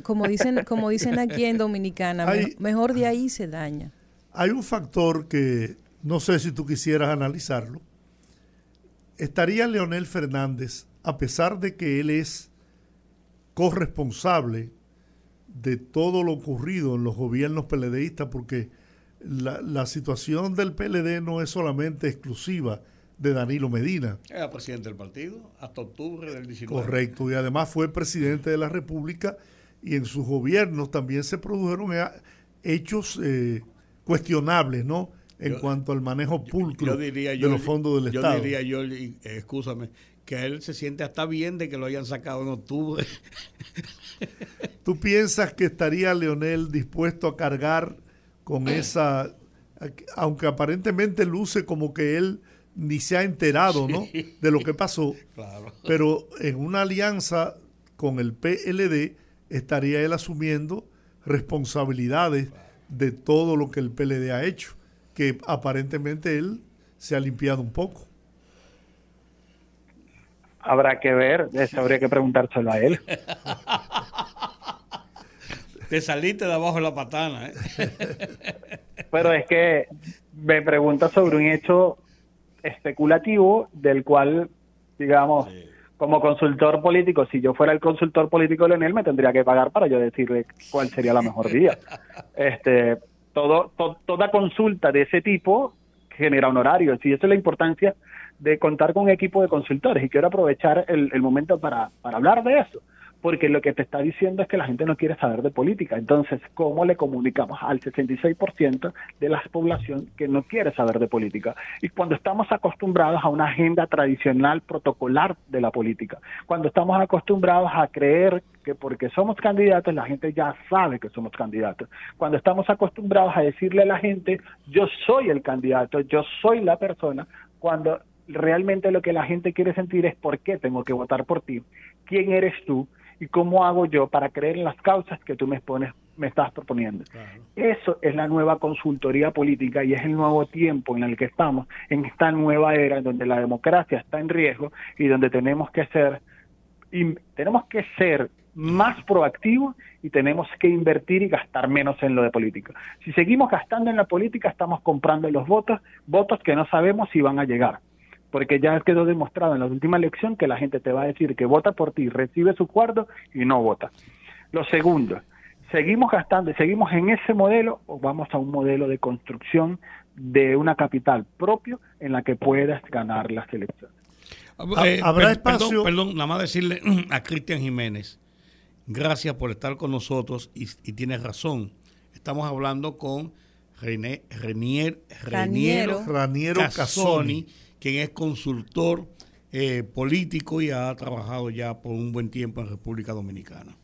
como, dicen, como dicen aquí en Dominicana, mejor de ahí se daña. Hay un factor que no sé si tú quisieras analizarlo. ¿Estaría Leonel Fernández, a pesar de que él es corresponsable de todo lo ocurrido en los gobiernos PLDistas, porque la, la situación del PLD no es solamente exclusiva de Danilo Medina. Era presidente del partido hasta octubre del 19. Correcto, y además fue presidente de la República y en sus gobiernos también se produjeron hechos eh, cuestionables, ¿no? En cuanto al manejo pulcro de los fondos del Estado. Yo diría yo, escúchame, que él se siente hasta bien de que lo hayan sacado en octubre. ¿Tú piensas que estaría Leonel dispuesto a cargar con esa, aunque aparentemente luce como que él ni se ha enterado, ¿no? De lo que pasó. Claro. Pero en una alianza con el PLD estaría él asumiendo responsabilidades de todo lo que el PLD ha hecho, que aparentemente él se ha limpiado un poco. Habrá que ver, eso habría que preguntárselo a él. Te saliste de abajo de la patana. ¿eh? Pero es que me pregunta sobre un hecho especulativo del cual, digamos, como consultor político, si yo fuera el consultor político de Leonel, me tendría que pagar para yo decirle cuál sería la mejor vía. Este, todo, toda consulta de ese tipo genera honorarios y esa es la importancia de contar con un equipo de consultores y quiero aprovechar el, el momento para, para hablar de eso porque lo que te está diciendo es que la gente no quiere saber de política. Entonces, ¿cómo le comunicamos al 66% de la población que no quiere saber de política? Y cuando estamos acostumbrados a una agenda tradicional, protocolar de la política, cuando estamos acostumbrados a creer que porque somos candidatos la gente ya sabe que somos candidatos, cuando estamos acostumbrados a decirle a la gente, yo soy el candidato, yo soy la persona, cuando realmente lo que la gente quiere sentir es por qué tengo que votar por ti, quién eres tú y cómo hago yo para creer en las causas que tú me pones me estás proponiendo. Eso es la nueva consultoría política y es el nuevo tiempo en el que estamos, en esta nueva era en donde la democracia está en riesgo y donde tenemos que ser y tenemos que ser más proactivos y tenemos que invertir y gastar menos en lo de política. Si seguimos gastando en la política, estamos comprando los votos, votos que no sabemos si van a llegar porque ya quedó demostrado en la última elección que la gente te va a decir que vota por ti, recibe su cuarto y no vota. Lo segundo, seguimos gastando y seguimos en ese modelo o vamos a un modelo de construcción de una capital propio en la que puedas ganar las elecciones. Eh, ¿Habrá espacio? Perdón, nada más decirle a Cristian Jiménez, gracias por estar con nosotros y, y tienes razón. Estamos hablando con René, Renier, Reniero, Raniero Casoni quien es consultor eh, político y ha trabajado ya por un buen tiempo en República Dominicana.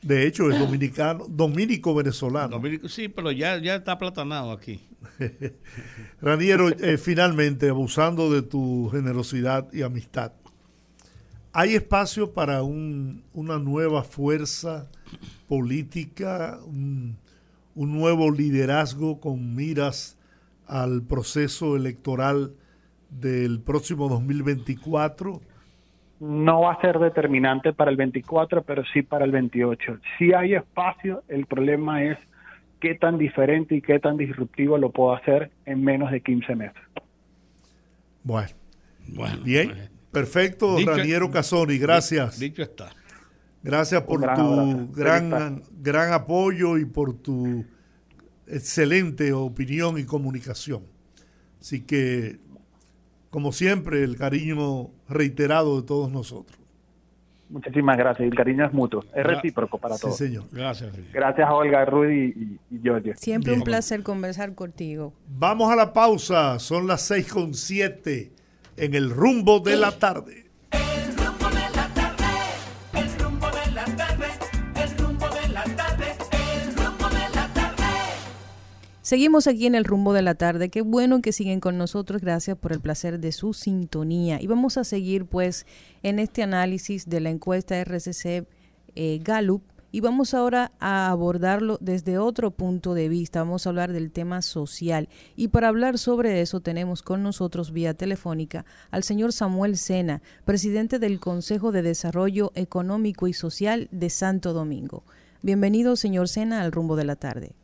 De hecho, es dominicano, dominico venezolano. sí, pero ya, ya está platanado aquí. Raniero, eh, finalmente, abusando de tu generosidad y amistad, ¿hay espacio para un, una nueva fuerza política, un, un nuevo liderazgo con miras al proceso electoral? Del próximo 2024? No va a ser determinante para el 24, pero sí para el 28. Si hay espacio, el problema es qué tan diferente y qué tan disruptivo lo puedo hacer en menos de 15 meses. Bueno, bueno bien, pues, perfecto, Raniero Casoni, gracias. Dicho está. Gracias por tu gran, gran apoyo y por tu excelente opinión y comunicación. Así que como siempre, el cariño reiterado de todos nosotros. Muchísimas gracias. El cariño es mutuo. Es recíproco para todos. Sí, señor. Gracias. Gracias, Olga, Rudy y, y Siempre un placer conversar contigo. Vamos a la pausa. Son las seis con siete en el rumbo de la tarde. Seguimos aquí en el rumbo de la tarde. Qué bueno que siguen con nosotros. Gracias por el placer de su sintonía. Y vamos a seguir pues en este análisis de la encuesta RCC eh, Gallup. Y vamos ahora a abordarlo desde otro punto de vista. Vamos a hablar del tema social. Y para hablar sobre eso tenemos con nosotros vía telefónica al señor Samuel Sena, presidente del Consejo de Desarrollo Económico y Social de Santo Domingo. Bienvenido, señor Sena, al rumbo de la tarde.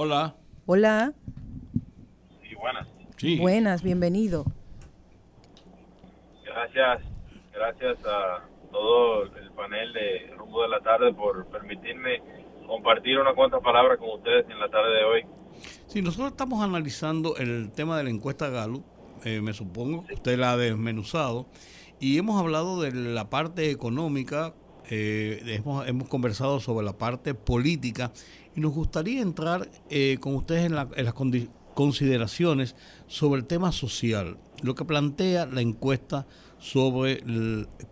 Hola. Hola. Sí, buenas. Sí. Buenas, bienvenido. Gracias, gracias a todo el panel de Rumbo de la Tarde por permitirme compartir unas cuantas palabras con ustedes en la tarde de hoy. Sí, nosotros estamos analizando el tema de la encuesta Galo, eh, me supongo, que usted la ha desmenuzado, y hemos hablado de la parte económica, eh, hemos, hemos conversado sobre la parte política y nos gustaría entrar eh, con ustedes en, las consideraciones sobre el tema social, lo que plantea la encuesta sobre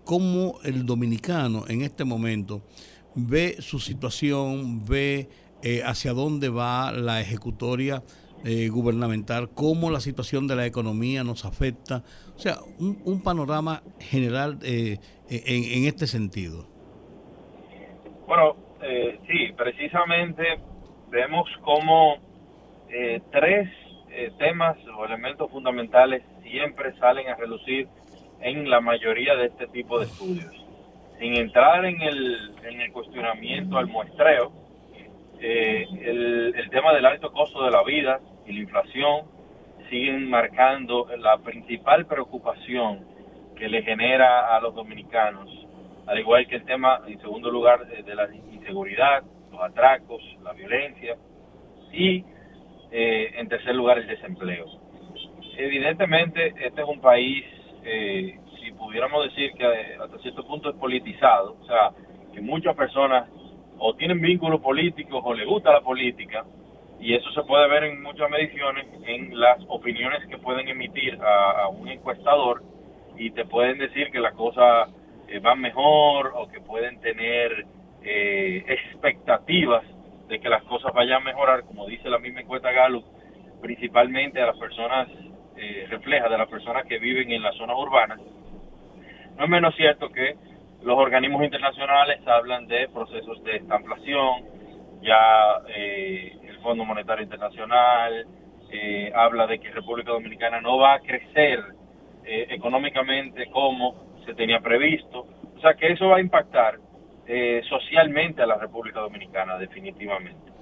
cómo el dominicano en este momento ve su situación, ve eh, hacia dónde va la ejecutoria eh, gubernamental, cómo la situación de la economía nos afecta, o sea, un, panorama general en, en, este sentido. Bueno, eh, sí, precisamente vemos como eh, tres eh, temas o elementos fundamentales siempre salen a relucir en la mayoría de este tipo de estudios. Sin entrar en el, en el cuestionamiento al muestreo, el, el tema del alto costo de la vida y la inflación siguen marcando la principal preocupación que le genera a los dominicanos, al igual que el tema, en segundo lugar, de la seguridad, los atracos, la violencia y, eh, en tercer lugar, el desempleo. Evidentemente, este es un país, eh, si pudiéramos decir que eh, hasta cierto punto es politizado, o sea, que muchas personas o tienen vínculos políticos o les gusta la política, y eso se puede ver en muchas mediciones en las opiniones que pueden emitir a, un encuestador y te pueden decir que las cosas van mejor o que pueden tener eh, expectativas de que las cosas vayan a mejorar, como dice la misma encuesta Gallup, principalmente a las personas eh, refleja de las personas que viven en las zonas urbanas, no es menos cierto que los organismos internacionales hablan de procesos de estamplación, ya eh, el Fondo Monetario Internacional eh, habla de que República Dominicana no va a crecer económicamente como se tenía previsto, o sea que eso va a impactar socialmente a la República Dominicana definitivamente.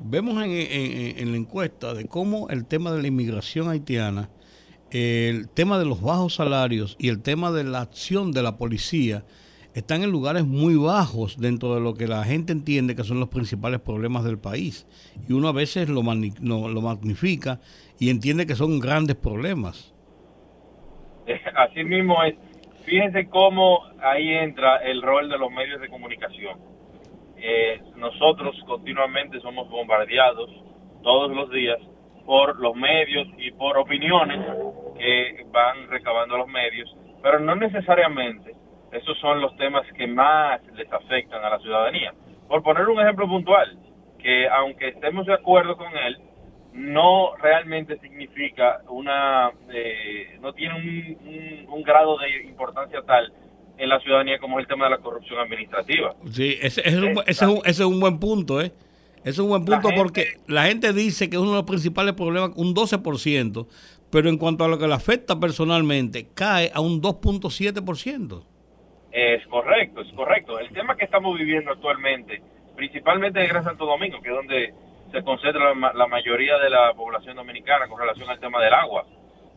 Vemos en, en la encuesta de cómo el tema de la inmigración haitiana el tema de los bajos salarios y el tema de la acción de la policía están en lugares muy bajos dentro de lo que la gente entiende que son los principales problemas del país. Y uno a veces lo, lo magnifica y entiende que son grandes problemas. Así mismo es. Fíjense cómo ahí entra el rol de los medios de comunicación. Eh, nosotros continuamente somos bombardeados todos los días por los medios y por opiniones que van recabando los medios, pero no necesariamente esos son los temas que más les afectan a la ciudadanía. Por poner un ejemplo puntual, que aunque estemos de acuerdo con él, no realmente significa una, eh, no tiene un, un, grado de importancia tal en la ciudadanía como es el tema de la corrupción administrativa. Sí, ese, es, un, ese, es, un, ese es un buen punto, ¿eh? Ese es un buen punto porque la gente dice que es uno de los principales problemas, un 12%, pero en cuanto a lo que le afecta personalmente, cae a un 2.7%. Es correcto, es correcto. El tema que estamos viviendo actualmente, principalmente en Gran Santo Domingo, que es donde se concentra la, mayoría de la población dominicana con relación al tema del agua,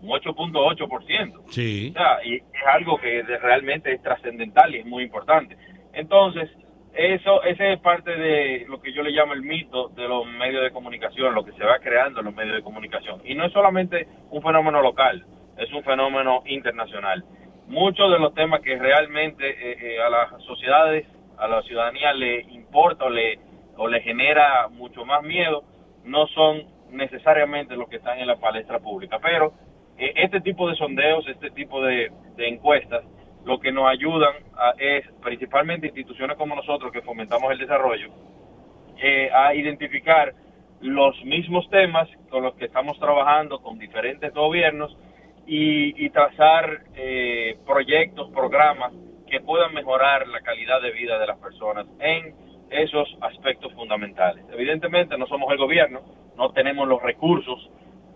un 8.8%. Sí. O sea, y es algo que realmente es trascendental y es muy importante. Entonces, eso, ese es parte de lo que yo le llamo el mito de los medios de comunicación, lo que se va creando en los medios de comunicación. Y no es solamente un fenómeno local, es un fenómeno internacional. Muchos de los temas que realmente eh, eh, a las sociedades, a la ciudadanía le importa o le, o le genera mucho más miedo, no son necesariamente los que están en la palestra pública. Pero eh, este tipo de sondeos, este tipo de encuestas, lo que nos ayudan es principalmente instituciones como nosotros que fomentamos el desarrollo, eh, a identificar los mismos temas con los que estamos trabajando con diferentes gobiernos y, trazar eh, proyectos, programas que puedan mejorar la calidad de vida de las personas en esos aspectos fundamentales. Evidentemente no somos el gobierno, no tenemos los recursos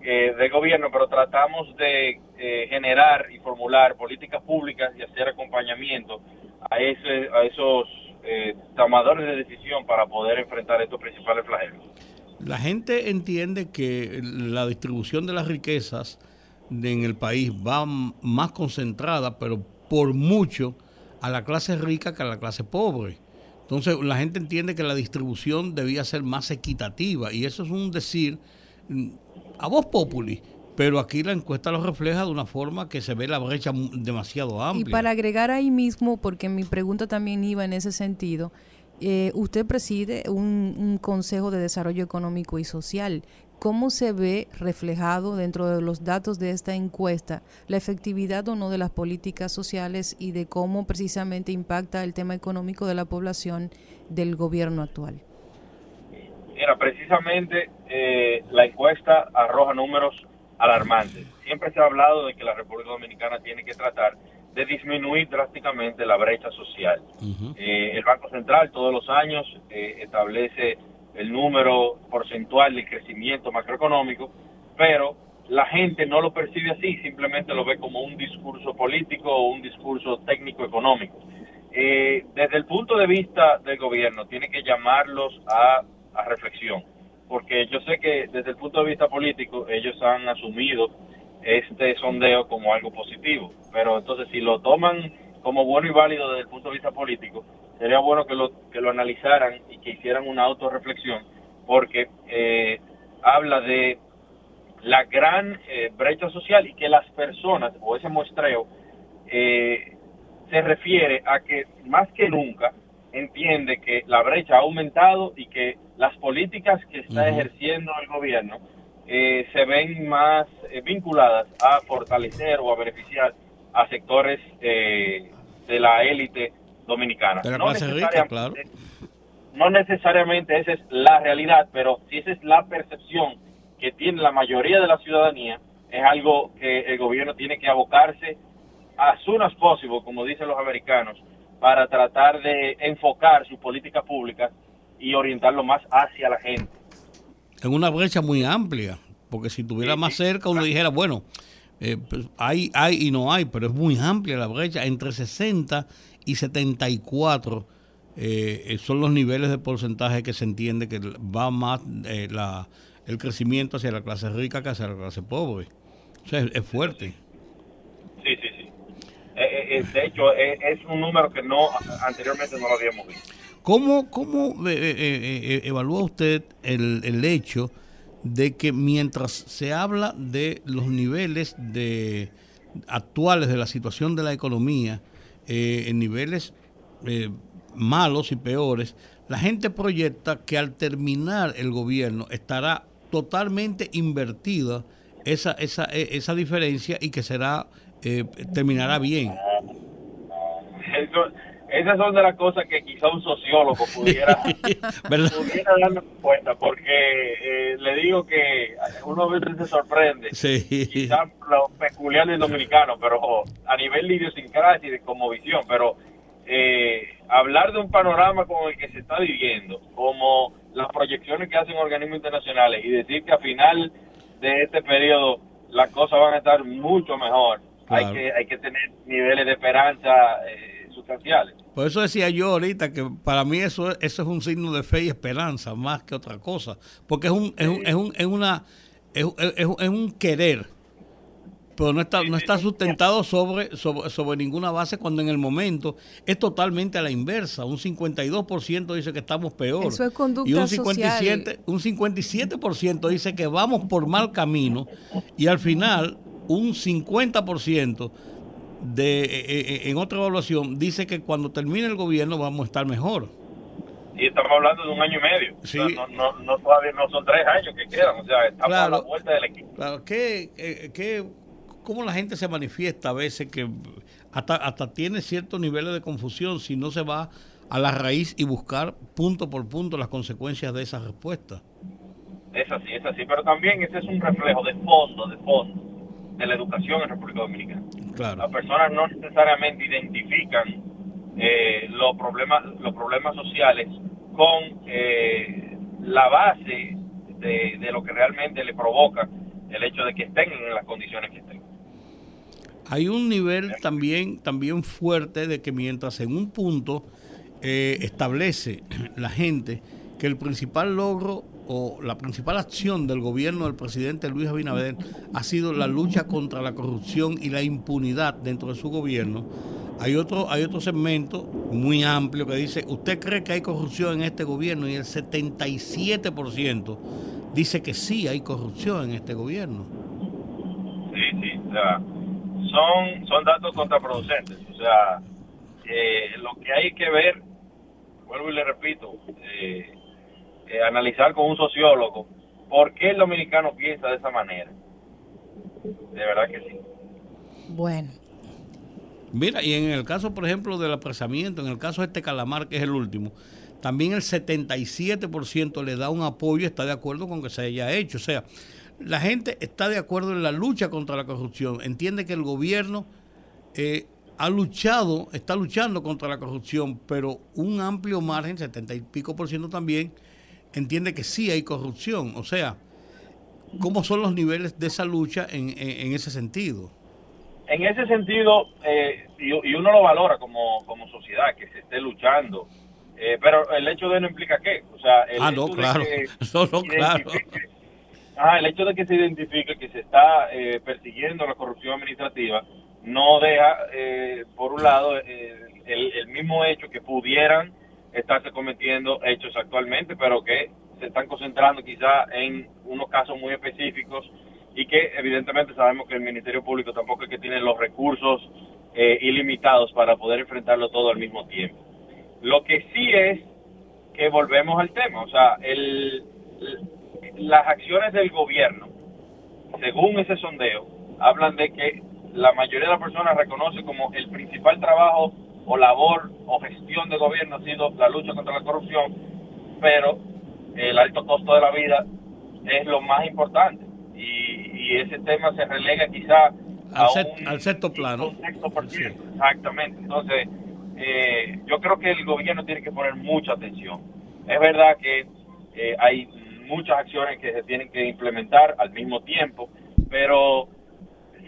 eh, de gobierno, pero tratamos de eh, generar y formular políticas públicas y hacer acompañamiento a, ese, a esos eh, tomadores de decisión para poder enfrentar estos principales flagelos. La gente entiende que la distribución de las riquezas en el país va más concentrada, pero por mucho a la clase rica que a la clase pobre. Entonces la gente entiende que la distribución debía ser más equitativa y eso es un decir a voz populi, pero aquí la encuesta lo refleja de una forma que se ve la brecha demasiado amplia. Y para agregar ahí mismo, porque mi pregunta también iba en ese sentido, eh, usted preside un, Consejo de Desarrollo Económico y Social. ¿Cómo se ve reflejado dentro de los datos de esta encuesta la efectividad o no de las políticas sociales y de cómo precisamente impacta el tema económico de la población del gobierno actual? Mira, precisamente eh, la encuesta arroja números alarmantes. Siempre se ha hablado de que la República Dominicana tiene que tratar de disminuir drásticamente la brecha social. Eh, el Banco Central todos los años eh, establece el número porcentual de crecimiento macroeconómico, pero la gente no lo percibe así, simplemente lo ve como un discurso político o un discurso técnico-económico. desde el punto de vista del gobierno, tiene que llamarlos a a reflexión, porque yo sé que desde el punto de vista político ellos han asumido este sondeo como algo positivo, pero entonces si lo toman como bueno y válido desde el punto de vista político, sería bueno que lo, que lo analizaran y que hicieran una autorreflexión, porque eh, habla de la gran eh, brecha social y que las personas, o ese muestreo, eh, se refiere a que más que nunca entiende que la brecha ha aumentado y que las políticas que está ejerciendo el gobierno eh, se ven más eh, vinculadas a fortalecer o a beneficiar a sectores eh, de la élite dominicana. no, necesariamente, no necesariamente esa es la realidad, pero si esa es la percepción que tiene la mayoría de la ciudadanía, es algo que el gobierno tiene que abocarse as soon as possible, como dicen los americanos, para tratar de enfocar sus políticas públicas y orientarlo más hacia la gente. En una brecha muy amplia, porque si estuviera más cerca uno dijera, bueno, eh, pues, hay, hay y no hay, pero es muy amplia la brecha, entre 60 y 74 eh, son los niveles de porcentaje que se entiende que va más eh, la, el crecimiento hacia la clase rica que hacia la clase pobre. O sea, es, fuerte. Sí, sí, sí. de hecho, es, un número que no anteriormente no lo habíamos visto. ¿Cómo, cómo evalúa usted el, el hecho de que mientras se habla de los niveles de actuales de la situación de la economía eh, en niveles eh, malos y peores, la gente proyecta que al terminar el gobierno estará totalmente invertida esa, esa, e, esa diferencia y que será eh, terminará bien. Esas son de las cosas que quizá un sociólogo pudiera, pudiera darnos cuenta, porque eh, le digo que uno a veces se sorprende, sí. quizá lo peculiar del dominicano, pero a nivel de idiosincrasia y de como visión, pero eh, hablar de un panorama como el que se está viviendo, como las proyecciones que hacen organismos internacionales y decir que a final de este periodo las cosas van a estar mucho mejor, hay que hay que tener niveles de esperanza eh, sustanciales. Por eso decía yo ahorita que para mí eso, eso es un signo de fe y esperanza más que otra cosa, porque es un, es un, es un, es una, es, es, un querer, pero no está, no está sustentado sobre, sobre, sobre, ninguna base cuando en el momento es totalmente a la inversa. Un 52% dice que estamos peor. Eso es conducta y un 57%, un 57% dice que vamos por mal camino y al final un 50% de, eh, eh, en otra evaluación dice que cuando termine el gobierno vamos a estar mejor. Y estamos hablando de un año y medio. Sí. no, no, no, todavía no son tres años que quedan, o sea, estamos a la vuelta del equipo. Claro, ¿qué, eh, qué, ¿cómo la gente se manifiesta a veces que hasta, hasta tiene ciertos niveles de confusión si no se va a la raíz y buscar punto por punto las consecuencias de esa respuesta? Es así, es así, pero también ese es un reflejo de fondo, de fondo de la educación en República Dominicana. Las personas no necesariamente identifican eh, los problemas los problemas sociales con eh, la base de, de, lo que realmente le provoca el hecho de que estén en las condiciones que estén. Hay un nivel también también fuerte de que mientras en un punto eh, establece la gente que el principal logro o la principal acción del gobierno del presidente Luis Abinader ha sido la lucha contra la corrupción y la impunidad dentro de su gobierno. Hay otro, hay otro segmento muy amplio que dice, ¿usted cree que hay corrupción en este gobierno? Y el 77% dice que sí hay corrupción en este gobierno. Sí, sí, o sea, son, son datos contraproducentes. O sea, eh, lo que hay que ver, vuelvo y le repito, eh, eh, analizar con un sociólogo por qué el dominicano piensa de esa manera. De verdad que sí. Bueno. Mira, y en el caso, por ejemplo, del apresamiento, en el caso de este calamar, que es el último, también el 77% le da un apoyo, está de acuerdo con que se haya hecho. O sea, la gente está de acuerdo en la lucha contra la corrupción, entiende que el gobierno eh, ha luchado, está luchando contra la corrupción, pero un amplio margen, 70 y pico por ciento también, entiende que sí hay corrupción. O sea, ¿cómo son los niveles de esa lucha en, en, ese sentido? En ese sentido, eh, y, uno lo valora como, como sociedad, que se esté luchando, eh, pero el hecho de no implica qué. O sea, el ah, no, claro. no, claro. Ah, el hecho de que se identifique que se está eh, persiguiendo la corrupción administrativa no deja, por un lado, el, el mismo hecho que pudieran estarse cometiendo hechos actualmente, pero que se están concentrando quizá en unos casos muy específicos y que evidentemente sabemos que el Ministerio Público tampoco es que tiene los recursos eh, ilimitados para poder enfrentarlo todo al mismo tiempo. Lo que sí es que volvemos al tema, o sea, el, las acciones del gobierno, según ese sondeo, hablan de que la mayoría de las personas reconoce como el principal trabajo o labor o gestión de gobierno ha sido la lucha contra la corrupción, pero el alto costo de la vida es lo más importante. Y, y ese tema se relega quizá al, a al sexto plano. Exactamente. Entonces, eh, yo creo que el gobierno tiene que poner mucha atención. Es verdad que eh, hay muchas acciones que se tienen que implementar al mismo tiempo, pero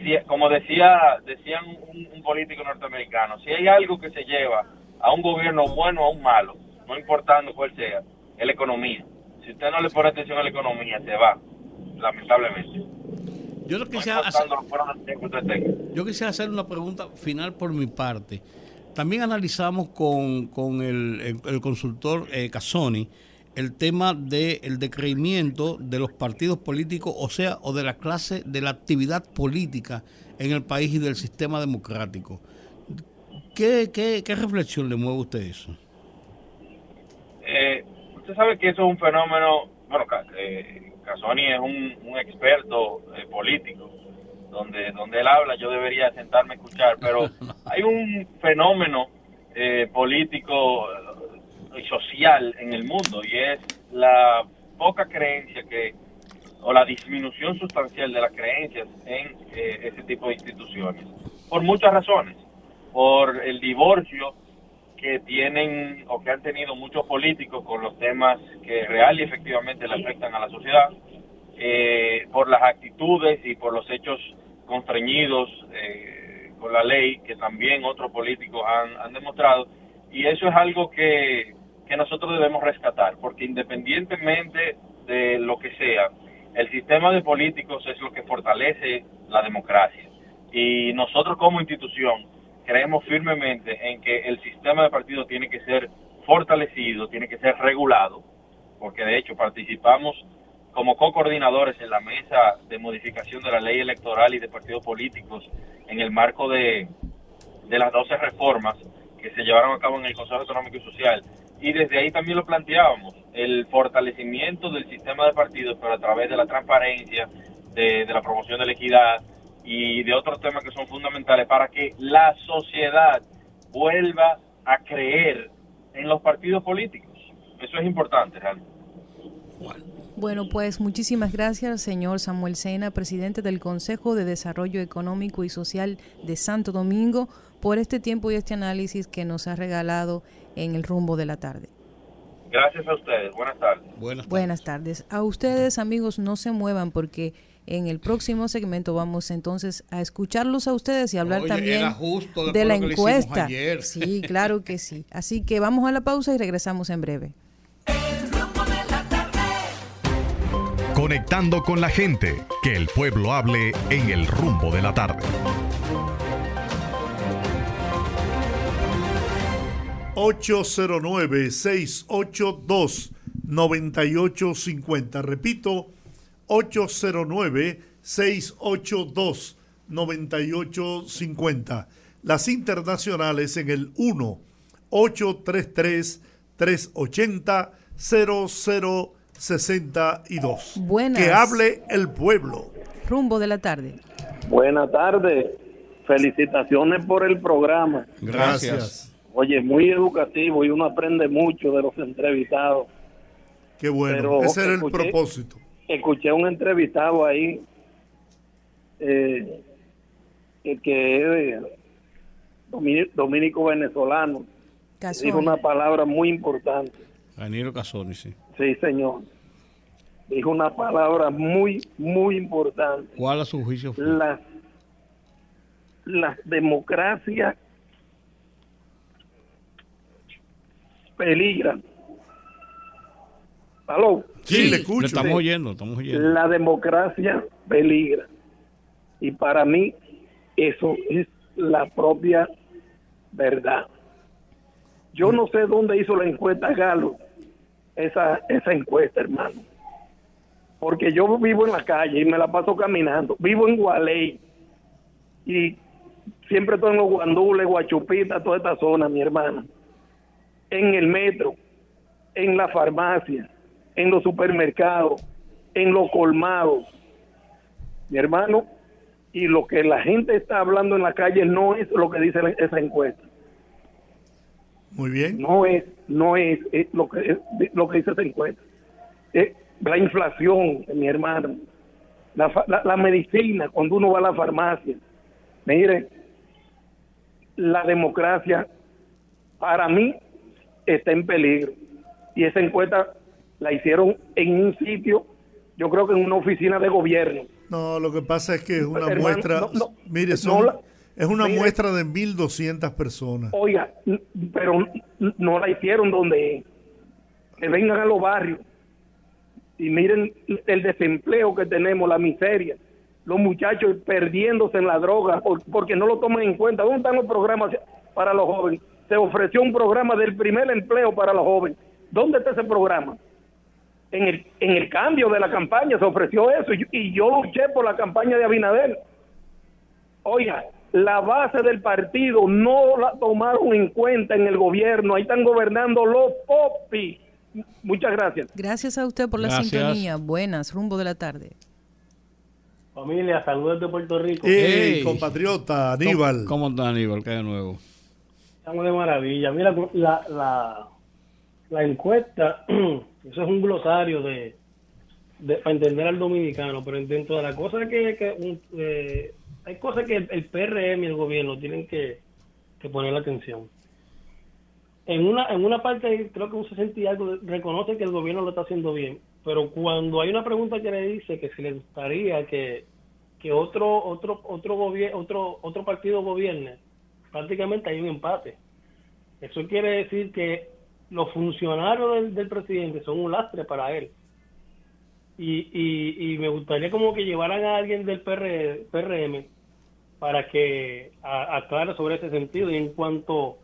si, como decía decían un, político norteamericano, si hay algo que se lleva a un gobierno bueno o a un malo, no importando cuál sea, es la economía. Si usted no le pone atención a la economía, se va, lamentablemente. Yo lo quisiera hacer, yo quisiera hacer una pregunta final por mi parte. También analizamos con, con el, el, consultor eh, Casoni el tema del decreimiento de los partidos políticos, o sea, o de la clase de la actividad política en el país y del sistema democrático. ¿Qué, qué, qué reflexión le mueve a usted eso? Eh, usted sabe que eso es un fenómeno, bueno, eh, Casoni es un, un experto eh, político, donde, donde él habla yo debería sentarme a escuchar, pero hay un fenómeno eh, político y social en el mundo y es la poca creencia que o la disminución sustancial de las creencias en eh, ese tipo de instituciones. Por muchas razones. Por el divorcio que tienen o que han tenido muchos políticos con los temas que real y efectivamente le afectan a la sociedad eh, por las actitudes y por los hechos constreñidos eh, con la ley que también otros políticos han, han demostrado. Y eso es algo que que nosotros debemos rescatar, porque independientemente de lo que sea, el sistema de políticos es lo que fortalece la democracia. Y nosotros como institución creemos firmemente en que el sistema de partidos tiene que ser fortalecido, tiene que ser regulado, porque de hecho participamos como co-coordinadores en la mesa de modificación de la ley electoral y de partidos políticos en el marco de, de las 12 reformas que se llevaron a cabo en el Consejo Económico y Social y desde ahí también lo planteábamos, el fortalecimiento del sistema de partidos, pero a través de la transparencia, de, la promoción de la equidad y de otros temas que son fundamentales para que la sociedad vuelva a creer en los partidos políticos. Eso es importante realmente. Bueno, pues muchísimas gracias, señor Samuel Sena, presidente del Consejo de Desarrollo Económico y Social de Santo Domingo, por este tiempo y este análisis que nos ha regalado en el rumbo de la tarde. Gracias a ustedes. Buenas tardes. Buenas tardes. A ustedes, amigos, no se muevan porque en el próximo segmento vamos entonces a escucharlos a ustedes y hablar también de la encuesta. Sí, claro que sí. Así que vamos a la pausa y regresamos en breve. Conectando con la gente, que el pueblo hable en el rumbo de la tarde. 809-682-9850. Repito, 809-682-9850. Las internacionales en el 1-833-380-0062. Buenas. Que hable el pueblo. Rumbo de la tarde. Buenas tardes. Felicitaciones por el programa. Gracias. Oye, muy educativo y uno aprende mucho de los entrevistados. Qué bueno, ese era el propósito. Escuché un entrevistado ahí eh, que es dominico venezolano. Dijo una palabra muy importante. Danilo Casoni, sí. Sí, señor. Dijo una palabra muy, muy importante. ¿Cuál a su juicio fue? Las, las democracias peligran. ¿Aló? Sí, le escucho. estamos oyendo, estamos oyendo. La democracia peligra. Y para mí eso es la propia verdad. Yo no sé dónde hizo la encuesta Galo, esa, esa encuesta, hermano. Porque yo vivo en la calle y me la paso caminando. Vivo en Gualey y siempre estoy en los guandules, Guachupita, toda esta zona, mi hermana en el metro, en la farmacia, en los supermercados, en los colmados. Mi hermano, y lo que la gente está hablando en la calle no es lo que dice esa encuesta. Muy bien. No es, no es, lo que lo que dice esa encuesta. la inflación, mi hermano. la, medicina, cuando uno va a la farmacia. Mire, la democracia para mí está en peligro. Y esa encuesta la hicieron en un sitio, yo creo que en una oficina de gobierno. No, lo que pasa es que es una muestra, mire, es una muestra de 1.200 personas. Oiga, pero no la hicieron donde que vengan a los barrios y miren el desempleo que tenemos, la miseria, los muchachos perdiéndose en la droga porque no lo toman en cuenta. ¿Dónde están los programas para los jóvenes? Se ofreció un programa del primer empleo para los jóvenes. ¿Dónde está ese programa? En el, en el cambio de la campaña se ofreció eso y, yo luché por la campaña de Abinader. Oiga, la base del partido no la tomaron en cuenta en el gobierno. Ahí están gobernando los popis Muchas gracias. Gracias a usted por la sintonía. Buenas, rumbo de la tarde. Familia, saludos de Puerto Rico. Hey, compatriota, Aníbal. ¿Cómo, está Aníbal? ¿Qué de nuevo? Estamos de maravilla. Mira, la, la, la encuesta, eso es un glosario de, de, para entender al dominicano, pero dentro de la cosa que, que eh, hay cosas que el, PRM y el gobierno tienen que, poner la atención en una, en una parte, creo que un 60 y algo, reconoce que el gobierno lo está haciendo bien, pero cuando hay una pregunta que le dice que si le gustaría que, que otro, otro, otro, otro, otro partido gobierne, prácticamente hay un empate. Eso quiere decir que los funcionarios del, presidente son un lastre para él. Y, y, y, me gustaría como que llevaran a alguien del PRM para que aclare sobre ese sentido. Y en cuanto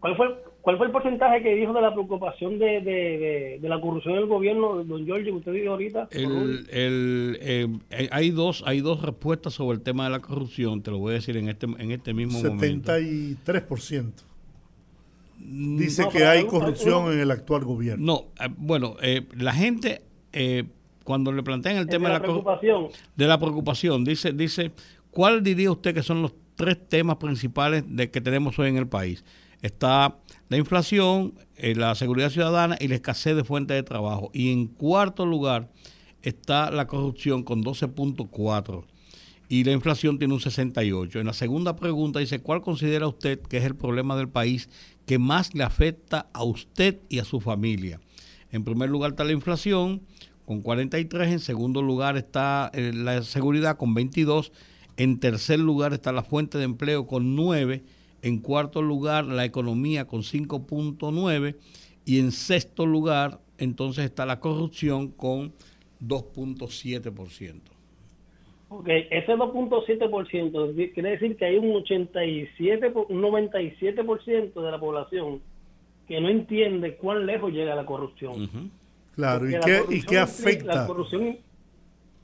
¿Cuál fue, ¿Cuál fue el porcentaje que dijo de la preocupación de, de, de, la corrupción del gobierno, don Giorgio, usted dijo ahorita? El, el, eh, hay, dos, hay dos respuestas sobre el tema de la corrupción, te lo voy a decir en este, en este mismo 73%. momento. 73%. Mm, Dice que hay corrupción en el actual gobierno. No, eh, bueno, eh, la gente, cuando le plantean el tema de la, preocupación, de la preocupación, dice, dice, ¿cuál diría usted que son los tres temas principales de que tenemos hoy en el país? está la inflación, eh, la seguridad ciudadana y la escasez de fuentes de trabajo. Y en cuarto lugar está la corrupción con 12.4 y la inflación tiene un 68. En la segunda pregunta dice, ¿cuál considera usted que es el problema del país que más le afecta a usted y a su familia? En primer lugar está la inflación con 43, en segundo lugar está eh, la seguridad con 22, en tercer lugar está la fuente de empleo con 9 en cuarto lugar, la economía con 5.9. Y en sexto lugar, entonces está la corrupción con 2.7%. Ok, ese 2.7% quiere decir que hay un 87, un 97% de la población que no entiende cuán lejos llega la corrupción. Claro, ¿y qué, ¿y qué afecta? la corrupción,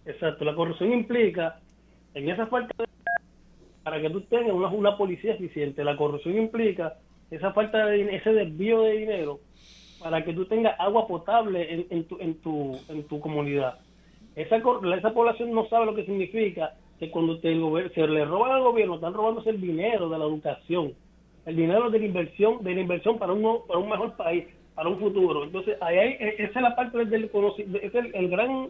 exacto, la corrupción implica en esa falta de para que tú tengas una, una policía eficiente. La corrupción implica esa falta de ese desvío de dinero para que tú tengas agua potable en, en, tu, en, tu, en tu comunidad. Esa, esa población no sabe lo que significa que cuando te, se le roban al gobierno, están robándose el dinero de la educación, el dinero de la inversión, de la inversión para un, para un mejor país, para un futuro. Entonces, ahí hay, e, esa es la parte del conocimiento, es el, el, gran,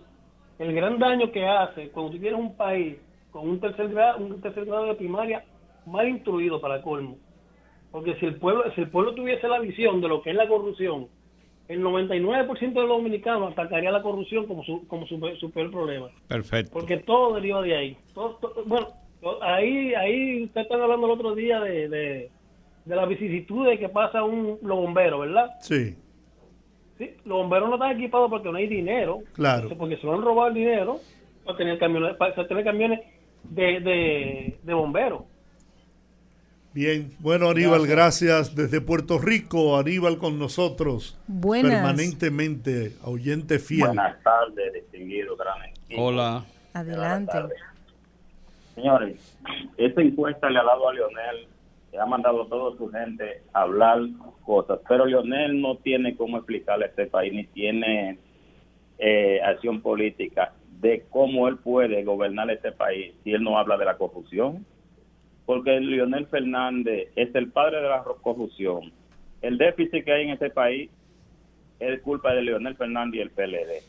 el gran daño que hace cuando tú tienes un país con un tercer grado, un tercer grado de primaria mal instruido para colmo. Porque si el pueblo, si el pueblo tuviese la visión de lo que es la corrupción, el 99% de los dominicanos atacaría la corrupción como su, como su, peor problema. Perfecto. Porque todo deriva de ahí. bueno, ahí, ahí usted está hablando el otro día de, de, de las vicisitudes que pasa un, los bomberos, ¿verdad? Sí. Sí, los bomberos no están equipados porque no hay dinero. Claro. Porque se lo han robado el dinero para tener camiones, para tener camiones de, de, bomberos. Bien, bueno Aníbal, gracias. desde Puerto Rico, Aníbal con nosotros permanentemente, oyente fiel. Buenas tardes, distinguido gran Hola. Adelante. Señores, esta encuesta le ha dado a Lionel, le ha mandado a toda su gente a hablar cosas, pero Lionel no tiene cómo explicarle a este país, ni tiene eh, acción política de cómo él puede gobernar este país si él no habla de la corrupción. Porque Leonel Fernández es el padre de la corrupción. El déficit que hay en este país es culpa de Leonel Fernández y el PLD.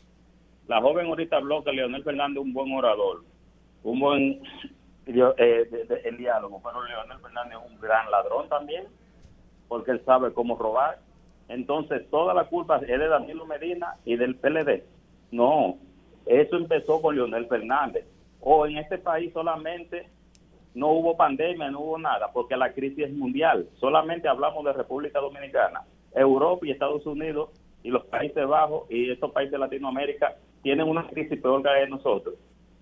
La joven ahorita habló que Leonel Fernández es un buen orador, un buen eh, de- diálogo, pero Leonel Fernández es un gran ladrón también, porque él sabe cómo robar. Entonces, toda la culpa es de Danilo Medina y del PLD. No, eso empezó con Leonel Fernández. O en este país solamente no hubo pandemia, no hubo nada, porque la crisis es mundial. Solamente hablamos de República Dominicana. Europa y Estados Unidos y los Países Bajos y estos países de Latinoamérica tienen una crisis peor que nosotros.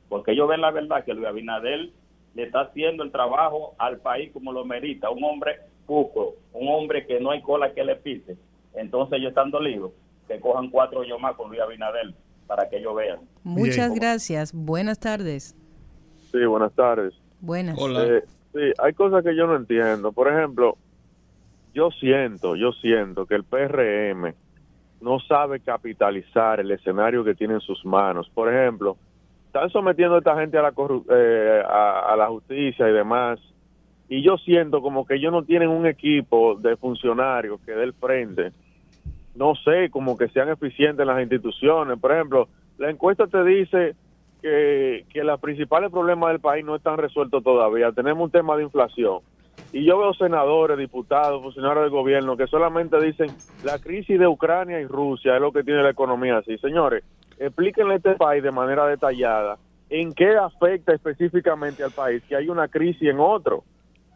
Porque ellos ven la verdad que Luis Abinader le está haciendo el trabajo al país como lo merita. Un hombre puco, un hombre que no hay cola que le pise. Entonces ellos están dolidos. Que cojan cuatro años más con Luis Abinader para que ellos vean. Muchas gracias. Buenas tardes. Sí, buenas tardes. Buenas. Eh, sí, hay cosas que yo no entiendo. Por ejemplo, yo siento, yo siento que el PRM no sabe capitalizar el escenario que tiene en sus manos. Por ejemplo, están sometiendo a esta gente a la, corru- eh, a, a la justicia y demás. Y yo siento como que ellos no tienen un equipo de funcionarios que dé el frente. No sé, como que sean eficientes en las instituciones. Por ejemplo, la encuesta te dice que, que los principales problemas del país no están resueltos todavía. Tenemos un tema de inflación. Y yo veo senadores, diputados, funcionarios del gobierno que solamente dicen la crisis de Ucrania y Rusia es lo que tiene la economía así. Señores, explíquenle a este país de manera detallada en qué afecta específicamente al país que hay una crisis en otro.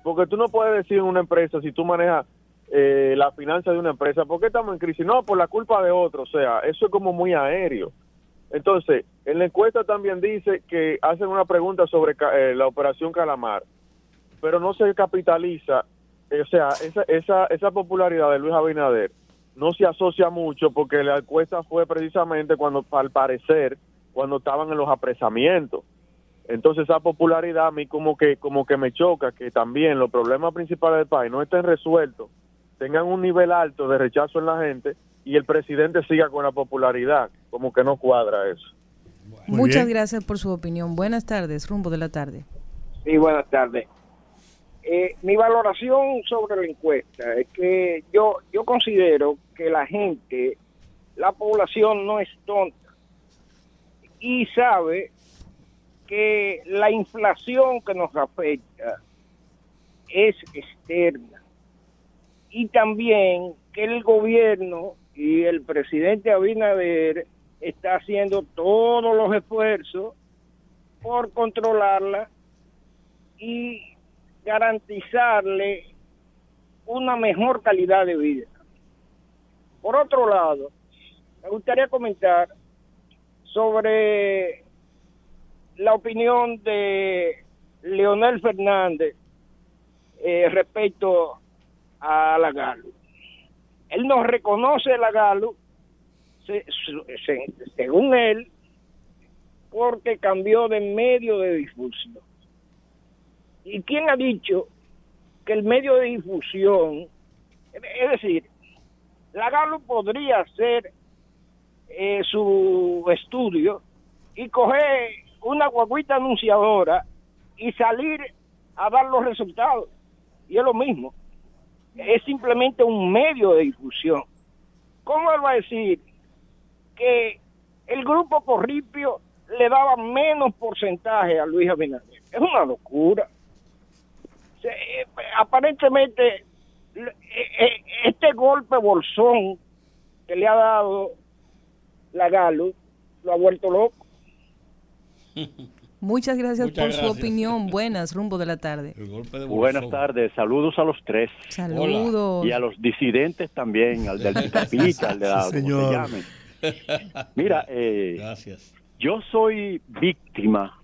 Porque tú no puedes decir en una empresa, si tú manejas eh, la finanza de una empresa, ¿por qué estamos en crisis? No, por la culpa de otro. O sea, eso es como muy aéreo. Entonces, en la encuesta también dice que hacen una pregunta sobre eh, la operación Calamar, pero no se capitaliza, eh, o sea, esa, esa, esa popularidad de Luis Abinader no se asocia mucho porque la encuesta fue precisamente cuando, al parecer, cuando estaban en los apresamientos. Entonces esa popularidad a mí como que como que me choca que también los problemas principales del país no estén resueltos, tengan un nivel alto de rechazo en la gente y el presidente siga con la popularidad, como que no cuadra eso. Muchas gracias por su opinión. Buenas tardes, rumbo de la tarde. Sí, buenas tardes. Eh, mi valoración sobre la encuesta es que yo, yo considero que la gente, la población no es tonta y sabe que la inflación que nos afecta es externa y también que el gobierno y el presidente Abinader está haciendo todos los esfuerzos por controlarla y garantizarle una mejor calidad de vida. Por otro lado, me gustaría comentar sobre la opinión de Leonel Fernández eh, respecto a la Galo. Él no reconoce la Galo, se- según él, porque cambió de medio de difusión. ¿Y quién ha dicho que el medio de difusión, es decir, la Galo podría hacer eh, su estudio y coger una guaguita anunciadora y salir a dar los resultados? Y es lo mismo. Es simplemente un medio de difusión. ¿Cómo él va a decir que el grupo Corripio le daba menos porcentaje a Luis Abinader? Es una locura. Se- eh, aparentemente eh, eh, este golpe bolsón que le ha dado la Galo lo ha vuelto loco. Muchas gracias Muchas por su opinión. Buenas, rumbo de la tarde. Buenas tardes, saludos a los tres. Saludos. Y a los disidentes también, al del Picapica, al de la, Sí, como señor. llamen. Mira, eh, Gracias. yo soy víctima,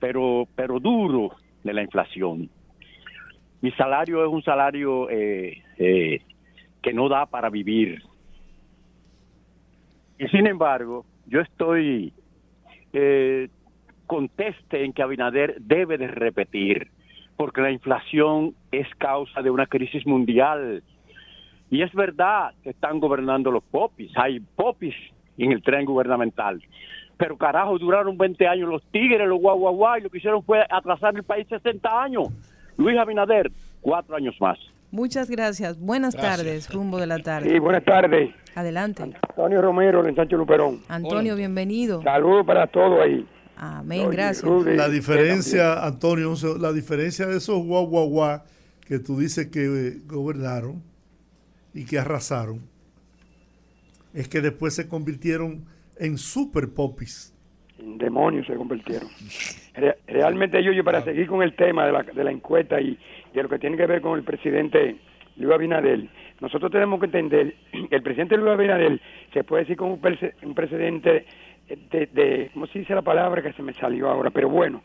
pero, pero duro de la inflación. Mi salario es un salario eh, eh, que no da para vivir. Y sin embargo, yo estoy eh, conteste en que Abinader debe de repetir, porque la inflación es causa de una crisis mundial. Y es verdad que están gobernando los popis, hay popis en el tren gubernamental. Pero carajo, duraron 20 años los tigres, los guaguaguá, y lo que hicieron fue atrasar el país 60 años. Luis Abinader, cuatro años más. Muchas gracias. Buenas tardes, rumbo de la tarde. Sí, buenas tardes. Adelante. Antonio Romero, de Sancho Luperón. Antonio, bienvenido. Saludos para todos ahí. Amén, gracias. La diferencia, Antonio, la diferencia de esos guau guau guau que tú dices que eh, gobernaron y que arrasaron es que después se convirtieron en super popis. En demonios se convirtieron. Re- realmente yo, yo para seguir con el tema de la, de la encuesta y de lo que tiene que ver con el presidente Luis Abinadel, nosotros tenemos que entender que el presidente Luis Abinadel se puede decir como un, un presidente de, de, ¿cómo se dice la palabra que se me salió ahora? Pero bueno,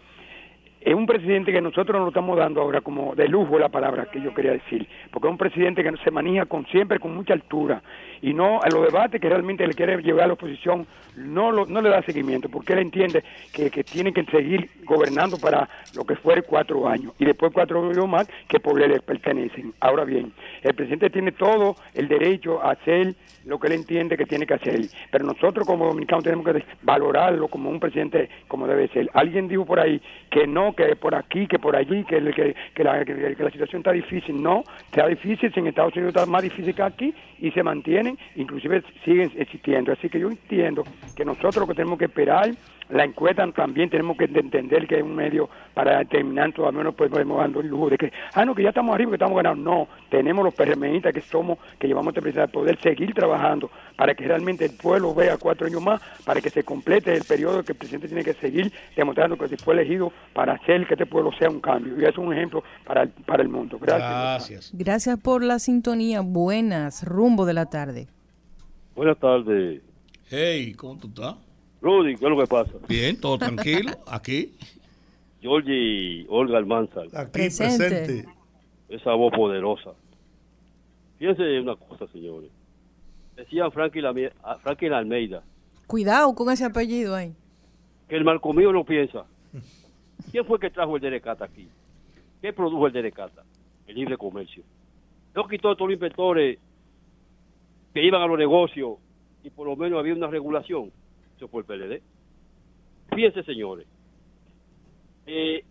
es un presidente que nosotros nos lo estamos dando ahora como de lujo la palabra que yo quería decir, porque es un presidente que se maneja con siempre con mucha altura y no a los debates que realmente le quiere llevar a la oposición no lo- no le da seguimiento, porque él entiende que, que tiene que seguir gobernando para lo que fuere cuatro años y después cuatro años más que por le pertenecen. Ahora bien, el presidente tiene todo el derecho a hacer lo que él entiende que tiene que hacer, pero nosotros como dominicanos tenemos que valorarlo como un presidente como debe ser. Alguien dijo por ahí que no, que por aquí, que por allí, que, que, que la, que la situación está difícil. No, está difícil, si en Estados Unidos está más difícil que aquí y se mantienen, inclusive siguen existiendo. Así que yo entiendo que nosotros lo que tenemos que esperar, la encuesta también tenemos que entender que es un medio para determinar, todavía no podemos dando el lujo de que, ah, no, que ya estamos arriba, que estamos ganando. No, tenemos los PRMistas que somos, que llevamos este presidente, poder seguir trabajando para que realmente el pueblo vea cuatro años más, para que se complete el periodo que el presidente tiene que seguir demostrando que se fue elegido para hacer que este pueblo sea un cambio. Y eso es un ejemplo para el, para el mundo. Gracias. Gracias por la sintonía. Buenas, rumbo de la tarde. Buenas tardes. Hey, ¿cómo tú estás? Rudy, ¿qué es lo que pasa? Bien, todo tranquilo. Aquí. Georgie Olga Almanzar. Aquí Presente. presente. Esa voz poderosa. Fíjense una cosa, señores. Decía Franklin, Lame- a- Franklin Almeida Cuidado con ese apellido ahí. que el malcomido no piensa. ¿Quién fue que trajo el Derecata aquí? ¿Qué produjo el Derecata? El libre comercio. No quitó todos los inspectores que iban a los negocios y por lo menos había una regulación. Fue el PLD. Fíjense, señores. Eh,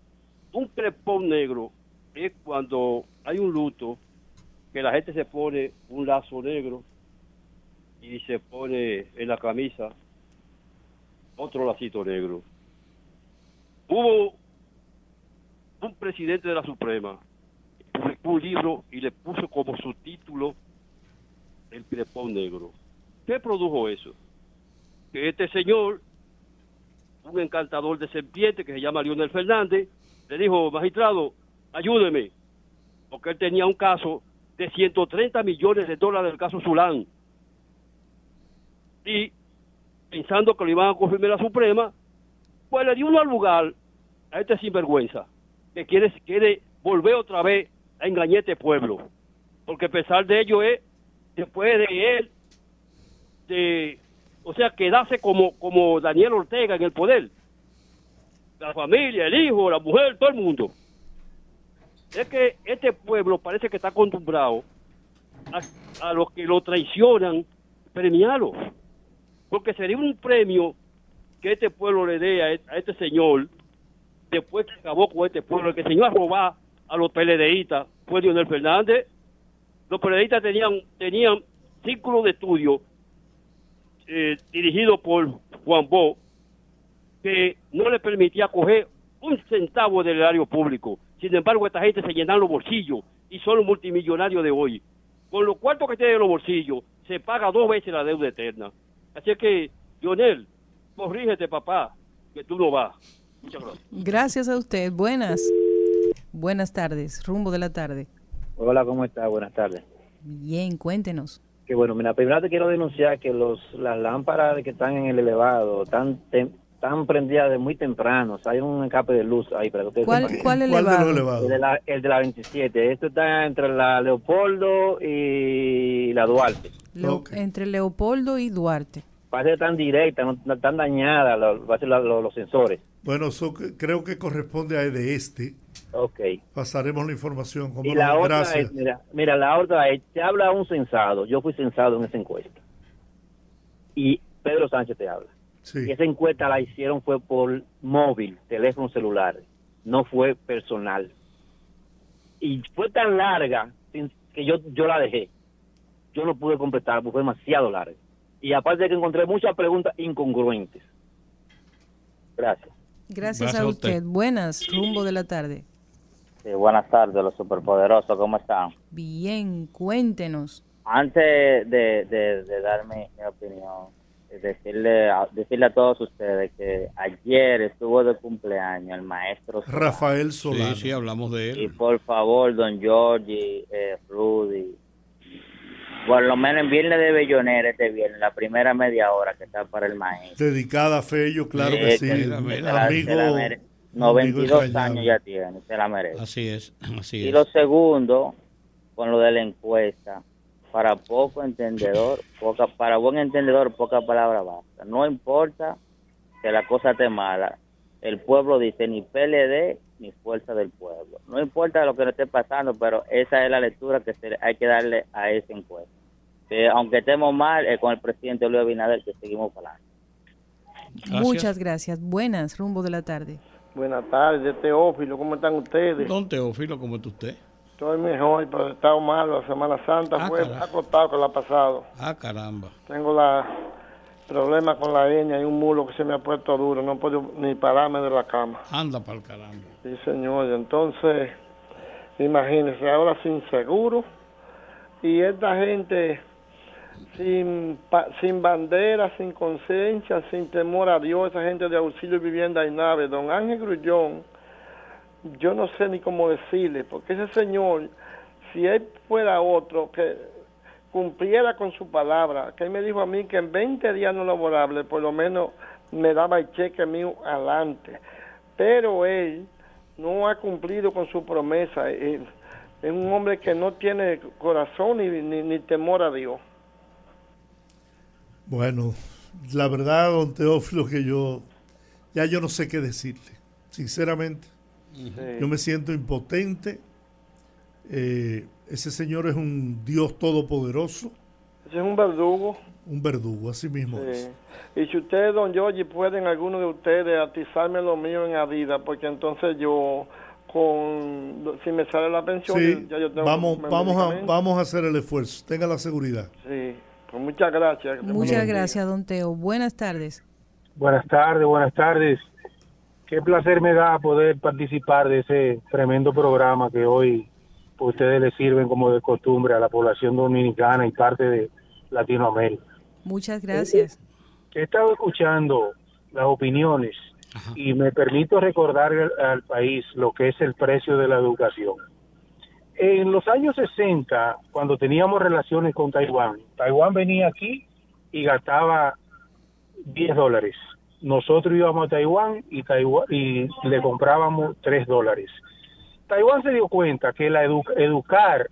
un crepón negro es cuando hay un luto que la gente se pone un lazo negro y se pone en la camisa otro lacito negro. Hubo un presidente de la Suprema que publicó un libro y le puso como subtítulo el crepón negro. ¿Qué produjo eso? Que este señor, un encantador de serpiente que se llama Leonel Fernández, le dijo, magistrado, ayúdeme, porque él tenía un caso de 130 millones de dólares del caso Zulán. Y pensando que lo iban a confirmar la Suprema, pues le dio uno al lugar a este sinvergüenza, que quiere, quiere volver otra vez a engañar este pueblo. Porque a pesar de ello es, después de él, de, o sea, quedarse como, como Daniel Ortega en el poder. La familia, el hijo, la mujer, todo el mundo. Es que este pueblo parece que está acostumbrado a, a los que lo traicionan, premiarlo. Porque sería un premio que este pueblo le dé a, e- a este señor después que acabó con este pueblo. Que enseñó a robar a los PLDistas fue Leonel Fernández. Los PLDistas tenían, tenían círculos de estudio eh, dirigido por Juan Bo que no le permitía coger un centavo del erario público. Sin embargo, esta gente se llenan los bolsillos y son los multimillonarios de hoy. Con los cuartos que tienen en los bolsillos, se paga dos veces la deuda eterna. Así es que, Lionel, corrígete, papá, que tú no vas. Muchas gracias. Gracias a usted. Buenas. Buenas tardes, rumbo de la tarde. Hola, ¿cómo está? Buenas tardes. Bien, cuéntenos. Que bueno, mira, primero te quiero denunciar que los las lámparas que están en el elevado están, tem- están prendidas de muy temprano. O sea, hay un escape de luz ahí para que ustedes ¿Cuál- sepan. cuál ¿Cuál de los elevado? El de, la, el de la 27. Esto está entre la Leopoldo y la Duarte. Leo- Entre Leopoldo y Duarte. Parece que están directas, no, no están dañadas los, los, los sensores. Bueno, creo que corresponde a de este. Ok. Pasaremos la información. Como Y la no, otra gracias. es, mira, mira, la otra es, te habla un censado. Yo fui censado en esa encuesta. Y Pedro Sánchez te habla. Y esa encuesta la hicieron fue por móvil, teléfono celular, no fue personal. Y fue tan larga, que yo, yo la dejé. Yo no pude completar porque fue demasiado largo. Y aparte de que encontré muchas preguntas incongruentes. Gracias. Gracias, a, usted. Buenas, rumbo de la tarde. Sí, buenas tardes, los superpoderosos, ¿cómo están? Bien, cuéntenos. Antes de, de, dar mi, opinión, decirle a, decirle a todos ustedes que ayer estuvo de cumpleaños el maestro Rafael Solano. Sí, sí, hablamos de él. Y por favor, don Georgie, eh, Rudy, por lo menos en Viernes de Bellonera este viernes, la primera media hora que está para el maestro. Dedicada a Fello, claro que sí. amigo, 92 años ya tiene, se la merece. Así es, así y lo segundo, con lo de la encuesta, para poco entendedor, poca, para buen entendedor, poca palabra basta. No importa que la cosa esté mala, el pueblo dice ni PLD ni fuerza del pueblo. No importa lo que no esté pasando, pero esa es la lectura que se, hay que darle a esa encuesta. Que aunque estemos mal, es con el presidente Luis Abinader que seguimos para Muchas gracias. Buenas, rumbo de la tarde. Buenas tardes, Teófilo. ¿Cómo están ustedes? Don Teófilo, ¿cómo está usted? Estoy mejor, pero he estado malo. La Semana Santa ah, fue acostado que la ha pasado. Ah, caramba. Tengo la problema con la leña y un mulo que se me ha puesto duro. No puedo ni pararme de la cama. Anda para el caramba. Sí, señor. Entonces, imagínese, ahora sin seguro y esta gente sin, sin bandera, sin conciencia, sin temor a Dios, esa gente de auxilio vivienda y nave. Don Ángel Grullón, yo no sé ni cómo decirle, porque ese señor, si él fuera otro, que cumpliera con su palabra, que él me dijo a mí que en 20 días no laborables, por lo menos me daba el cheque mío adelante. Pero él no ha cumplido con su promesa. es un hombre que no tiene corazón ni, ni, temor a Dios. Bueno, la verdad, don Teófilo, que yo ya yo no sé qué decirle, sinceramente. Yo me siento impotente. Eh, ese señor es un Dios todopoderoso. Ese es un verdugo. Un verdugo, así mismo es. Y si ustedes, don Giorgi, pueden, alguno de ustedes, atizarme lo mío en Adidas, porque entonces yo, con si me sale la pensión, ya yo tengo vamos, vamos, a, vamos a hacer el esfuerzo. Tenga la seguridad. Sí, pues muchas gracias. Muchas gracias, don Teo. Buenas tardes. Buenas tardes, buenas tardes. Qué placer me da poder participar de ese tremendo programa que hoy ustedes le sirven como de costumbre a la población dominicana y parte de Latinoamérica. Muchas gracias. He estado escuchando las opiniones y me permito recordar al, país lo que es el precio de la educación. En los años 60, cuando teníamos relaciones con Taiwán, Taiwán venía aquí y gastaba 10 dólares. Nosotros íbamos a Taiwán y, Taiwán, y le comprábamos 3 dólares. Taiwán se dio cuenta que la educar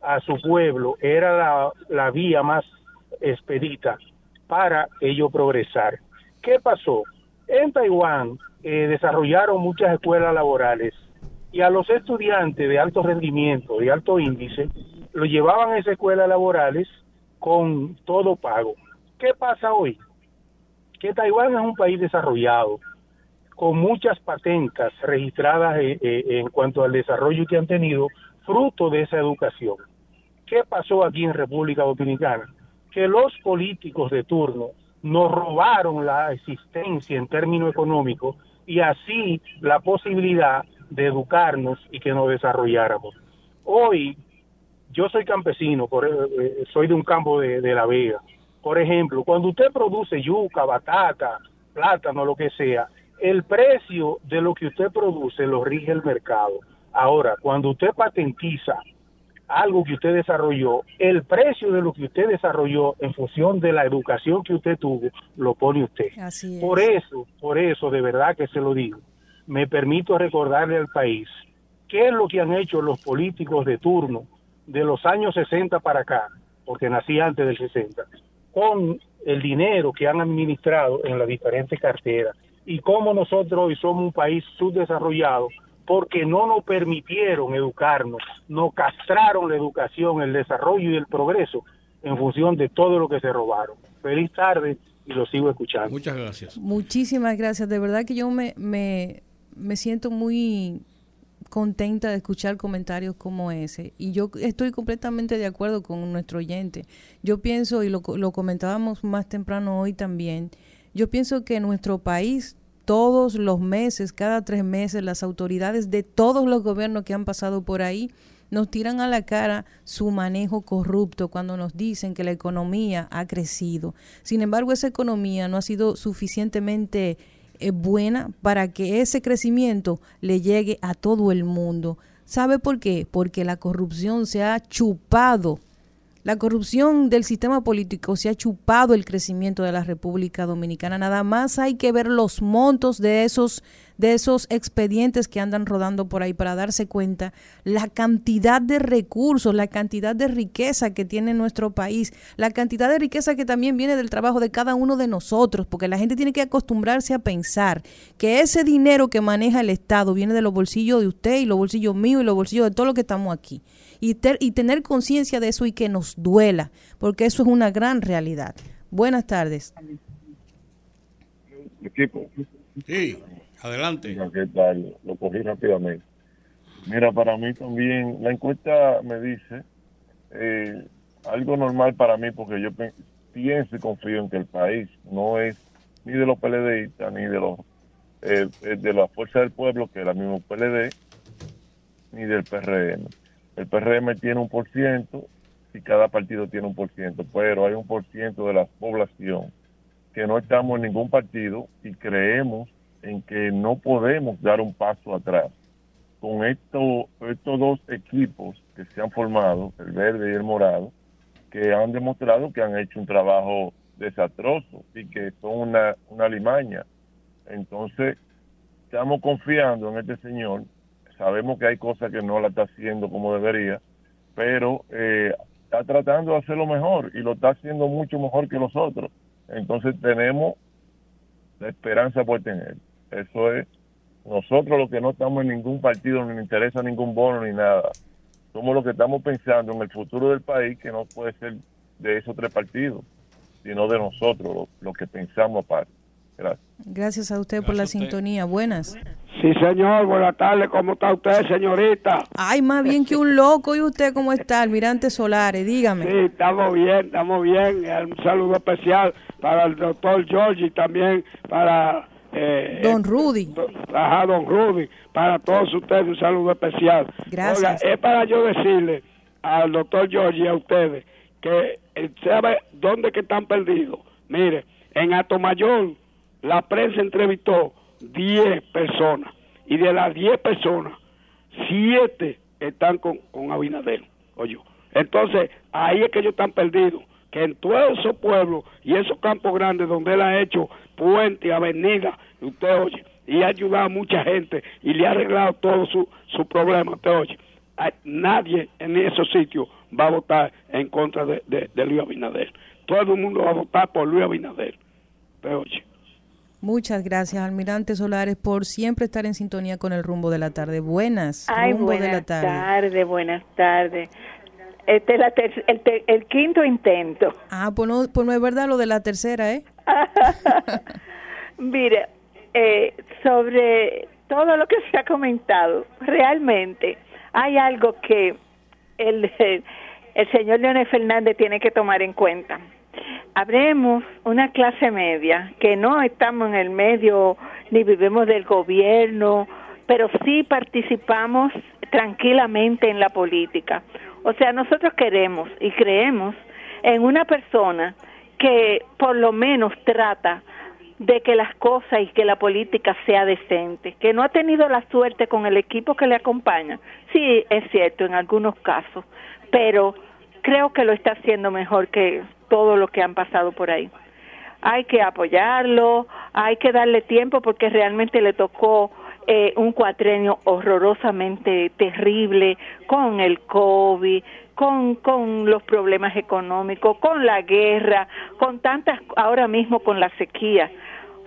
a su pueblo era la, vía más expedita para ello progresar. ¿Qué pasó? En Taiwán eh, desarrollaron muchas escuelas laborales y a los estudiantes de alto rendimiento, de alto índice, lo llevaban a esas escuelas laborales con todo pago. ¿Qué pasa hoy? Que Taiwán es un país desarrollado, con muchas patentes registradas eh, eh, en cuanto al desarrollo que han tenido fruto de esa educación. ¿Qué pasó aquí en República Dominicana? Que los políticos de turno nos robaron la existencia en términos económicos y así la posibilidad de educarnos y que nos desarrolláramos. Hoy, yo soy campesino, por, eh, soy de un campo de, de La Vega. Por ejemplo, cuando usted produce yuca, batata, plátano, lo que sea, el precio de lo que usted produce lo rige el mercado. Ahora, cuando usted patentiza algo que usted desarrolló, el precio de lo que usted desarrolló en función de la educación que usted tuvo, lo pone usted. Por eso, por eso, de verdad que se lo digo, me permito recordarle al país qué es lo que han hecho los políticos de turno de los años 60 para acá, porque nací antes del 60, con el dinero que han administrado en las diferentes carteras y cómo nosotros hoy somos un país subdesarrollado porque no nos permitieron educarnos, no castraron la educación, el desarrollo y el progreso en función de todo lo que se robaron. Feliz tarde y lo sigo escuchando. Muchas gracias. Muchísimas gracias. De verdad que yo me, me, me siento muy contenta de escuchar comentarios como ese. Y yo estoy completamente de acuerdo con nuestro oyente. Yo pienso, y lo, lo comentábamos más temprano hoy también, yo pienso que en nuestro país todos los meses, cada tres meses, las autoridades de todos los gobiernos que han pasado por ahí nos tiran a la cara su manejo corrupto cuando nos dicen que la economía ha crecido. Sin embargo, esa economía no ha sido suficientemente eh, buena para que ese crecimiento le llegue a todo el mundo. ¿Sabe por qué? Porque la corrupción se ha chupado la corrupción del sistema político se ha chupado el crecimiento de la República Dominicana. Nada más hay que ver los montos de esos de esos expedientes que andan rodando por ahí para darse cuenta la cantidad de recursos, la cantidad de riqueza que tiene nuestro país, la cantidad de riqueza que también viene del trabajo de cada uno de nosotros, porque la gente tiene que acostumbrarse a pensar que ese dinero que maneja el Estado viene de los bolsillos de usted y los bolsillos míos y los bolsillos de todos los que estamos aquí. Y, y tener conciencia de eso y que nos duela, porque eso es una gran realidad. Buenas tardes. Equipo. Sí. Adelante. ¿Qué tal? Lo cogí rápidamente. Mira, para mí también, la encuesta me dice eh, algo normal para mí porque yo pienso y confío en que el país no es ni de los PLDistas ni de los eh, eh, de la Fuerza del Pueblo, que es la misma PLD, ni del PRM. El PRM tiene un por ciento y cada partido tiene un por ciento, pero hay un por ciento de la población que no estamos en ningún partido y creemos en que no podemos dar un paso atrás. Con esto, estos dos equipos que se han formado, el verde y el morado, que han demostrado que han hecho un trabajo desastroso y que son una, una limaña. Entonces, estamos confiando en este señor. Sabemos que hay cosas que no la está haciendo como debería, pero eh, está tratando de hacerlo mejor y lo está haciendo mucho mejor que los otros. Entonces tenemos la esperanza por tener. Eso es, nosotros los que no estamos en ningún partido, ni nos interesa ningún bono ni nada. Somos los que estamos pensando en el futuro del país, que no puede ser de esos tres partidos, sino de nosotros, los, que pensamos aparte. Gracias. Gracias a usted por la sintonía. Buenas. Sí, señor. Buenas tardes. ¿Cómo está usted, señorita? Ay, más bien que un loco. ¿Y usted cómo está, Almirante Solares? Dígame. Sí, estamos bien, estamos bien. Un saludo especial para el doctor George y también para eh, don Rudy. Ajá, don Rudy. Para todos ustedes un saludo especial. Gracias. es para yo decirle al doctor George y a ustedes que eh, sabe dónde que están perdidos. Mire, en Atomayor la prensa entrevistó 10 personas y de las 10 personas, 7 están con, con Abinader. Oye, entonces ahí es que ellos están perdidos que en todos esos pueblos y esos campos grandes donde él ha hecho puente, avenida, usted oye, y ha ayudado a mucha gente y le ha arreglado todo su, su problema, usted oye, nadie en esos sitios va a votar en contra de, de, Luis Abinader. Todo el mundo va a votar por Luis Abinader. Usted oye. Muchas gracias, Almirante Solares, por siempre estar en sintonía con el rumbo de la tarde. Buenas. Ay, buenas de tardes, buenas tardes. Este es el, el, quinto intento. Ah, pues no, pues no es verdad lo de la tercera, ¿eh? Mire, eh, sobre todo lo que se ha comentado, realmente hay algo que el, el señor Leonel Fernández tiene que tomar en cuenta. Habremos una clase media que no estamos en el medio ni vivimos del gobierno, pero sí participamos tranquilamente en la política. O sea, nosotros queremos y creemos en una persona que por lo menos trata de que las cosas y que la política sea decente, que no ha tenido la suerte con el equipo que le acompaña. Sí, es cierto, en algunos casos, pero creo que lo está haciendo mejor que todo lo que han pasado por ahí. Hay que apoyarlo, hay que darle tiempo porque realmente le tocó eh, un cuatrenio horrorosamente terrible con el COVID, con, con los problemas económicos, con la guerra, con tantas, ahora mismo con la sequía.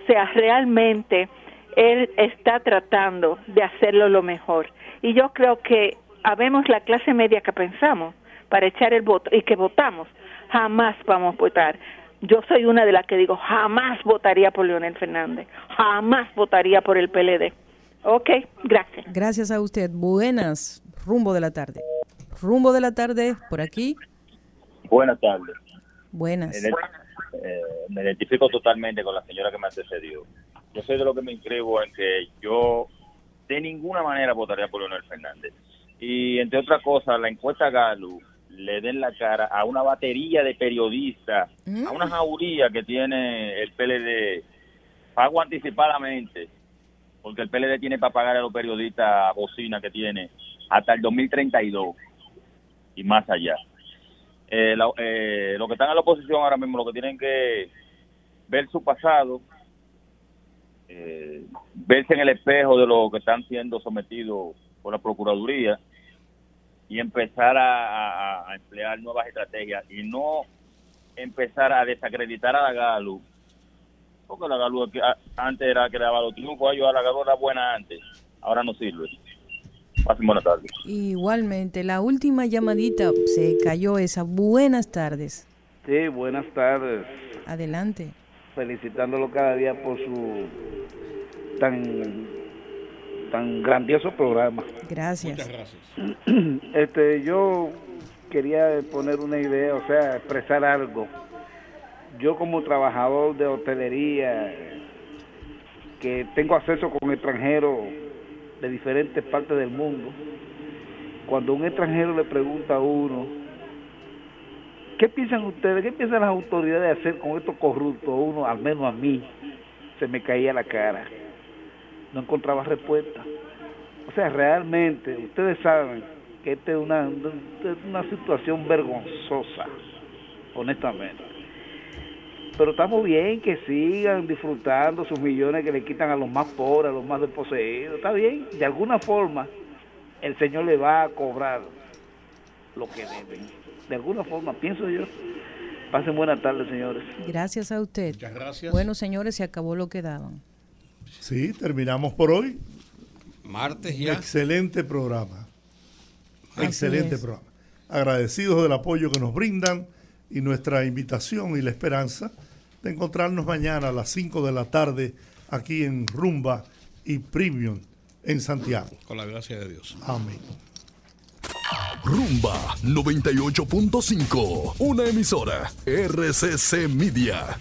O sea, realmente él está tratando de hacerlo lo mejor. Y yo creo que habemos la clase media que pensamos para echar el voto y que votamos, jamás vamos a votar. Yo soy una de las que digo, jamás votaría por Leonel Fernández, jamás votaría por el PLD Ok, gracias. Gracias a usted. Buenas, rumbo de la tarde. Rumbo de la tarde, por aquí. Buenas tardes. Buenas. Eh, me identifico totalmente con la señora que me antecedió. Yo soy de lo que me inscribo en que yo de ninguna manera votaría por Leonel Fernández. Y entre otras cosas, la encuesta Galo le den la cara a una batería de periodistas, a una jauría que tiene el PLD, pago anticipadamente, porque el PLD tiene para pagar a los periodistas bocina que tiene hasta el 2032 y más allá. Eh, la- eh, los que están en la oposición ahora mismo, lo que tienen que ver su pasado, eh, verse en el espejo de lo que están siendo sometidos por la Procuraduría y empezar a, a- a emplear nuevas estrategias y no empezar a desacreditar a la Galu, porque la a- antes era que daba los triunfos, yo a la Galu era buena antes, ahora no sirve. Pasen buenas tardes. Igualmente, la última llamadita se cayó esa. Buenas tardes. Sí, buenas tardes. Adelante. Felicitándolo cada día por su tan tan grandioso programa. Gracias. Este, yo quería poner una idea, o sea, expresar algo. Yo como trabajador de hotelería, que tengo acceso con extranjeros de diferentes partes del mundo, cuando un extranjero le pregunta a uno, ¿qué piensan ustedes, qué piensan las autoridades hacer con estos corruptos? Uno, al menos a mí, se me caía la cara. No encontraba respuesta. O sea, realmente, ustedes saben que esta es una situación vergonzosa, honestamente. Pero estamos bien que sigan disfrutando sus millones que le quitan a los más pobres, a los más desposeídos. Está bien, de alguna forma el Señor le va a cobrar lo que deben. De alguna forma, pienso yo. Pasen buenas tardes, señores. Gracias a usted. Muchas gracias. Bueno, señores, se acabó lo que daban. Sí, terminamos por hoy. Martes ya. Excelente programa. Así Excelente es. programa. Agradecidos del apoyo que nos brindan y nuestra invitación y la esperanza de encontrarnos mañana a las 5 de la tarde aquí en Rumba y Premium en Santiago. Con la gracia de Dios. Amén. Rumba 98.5, una emisora RCC Media.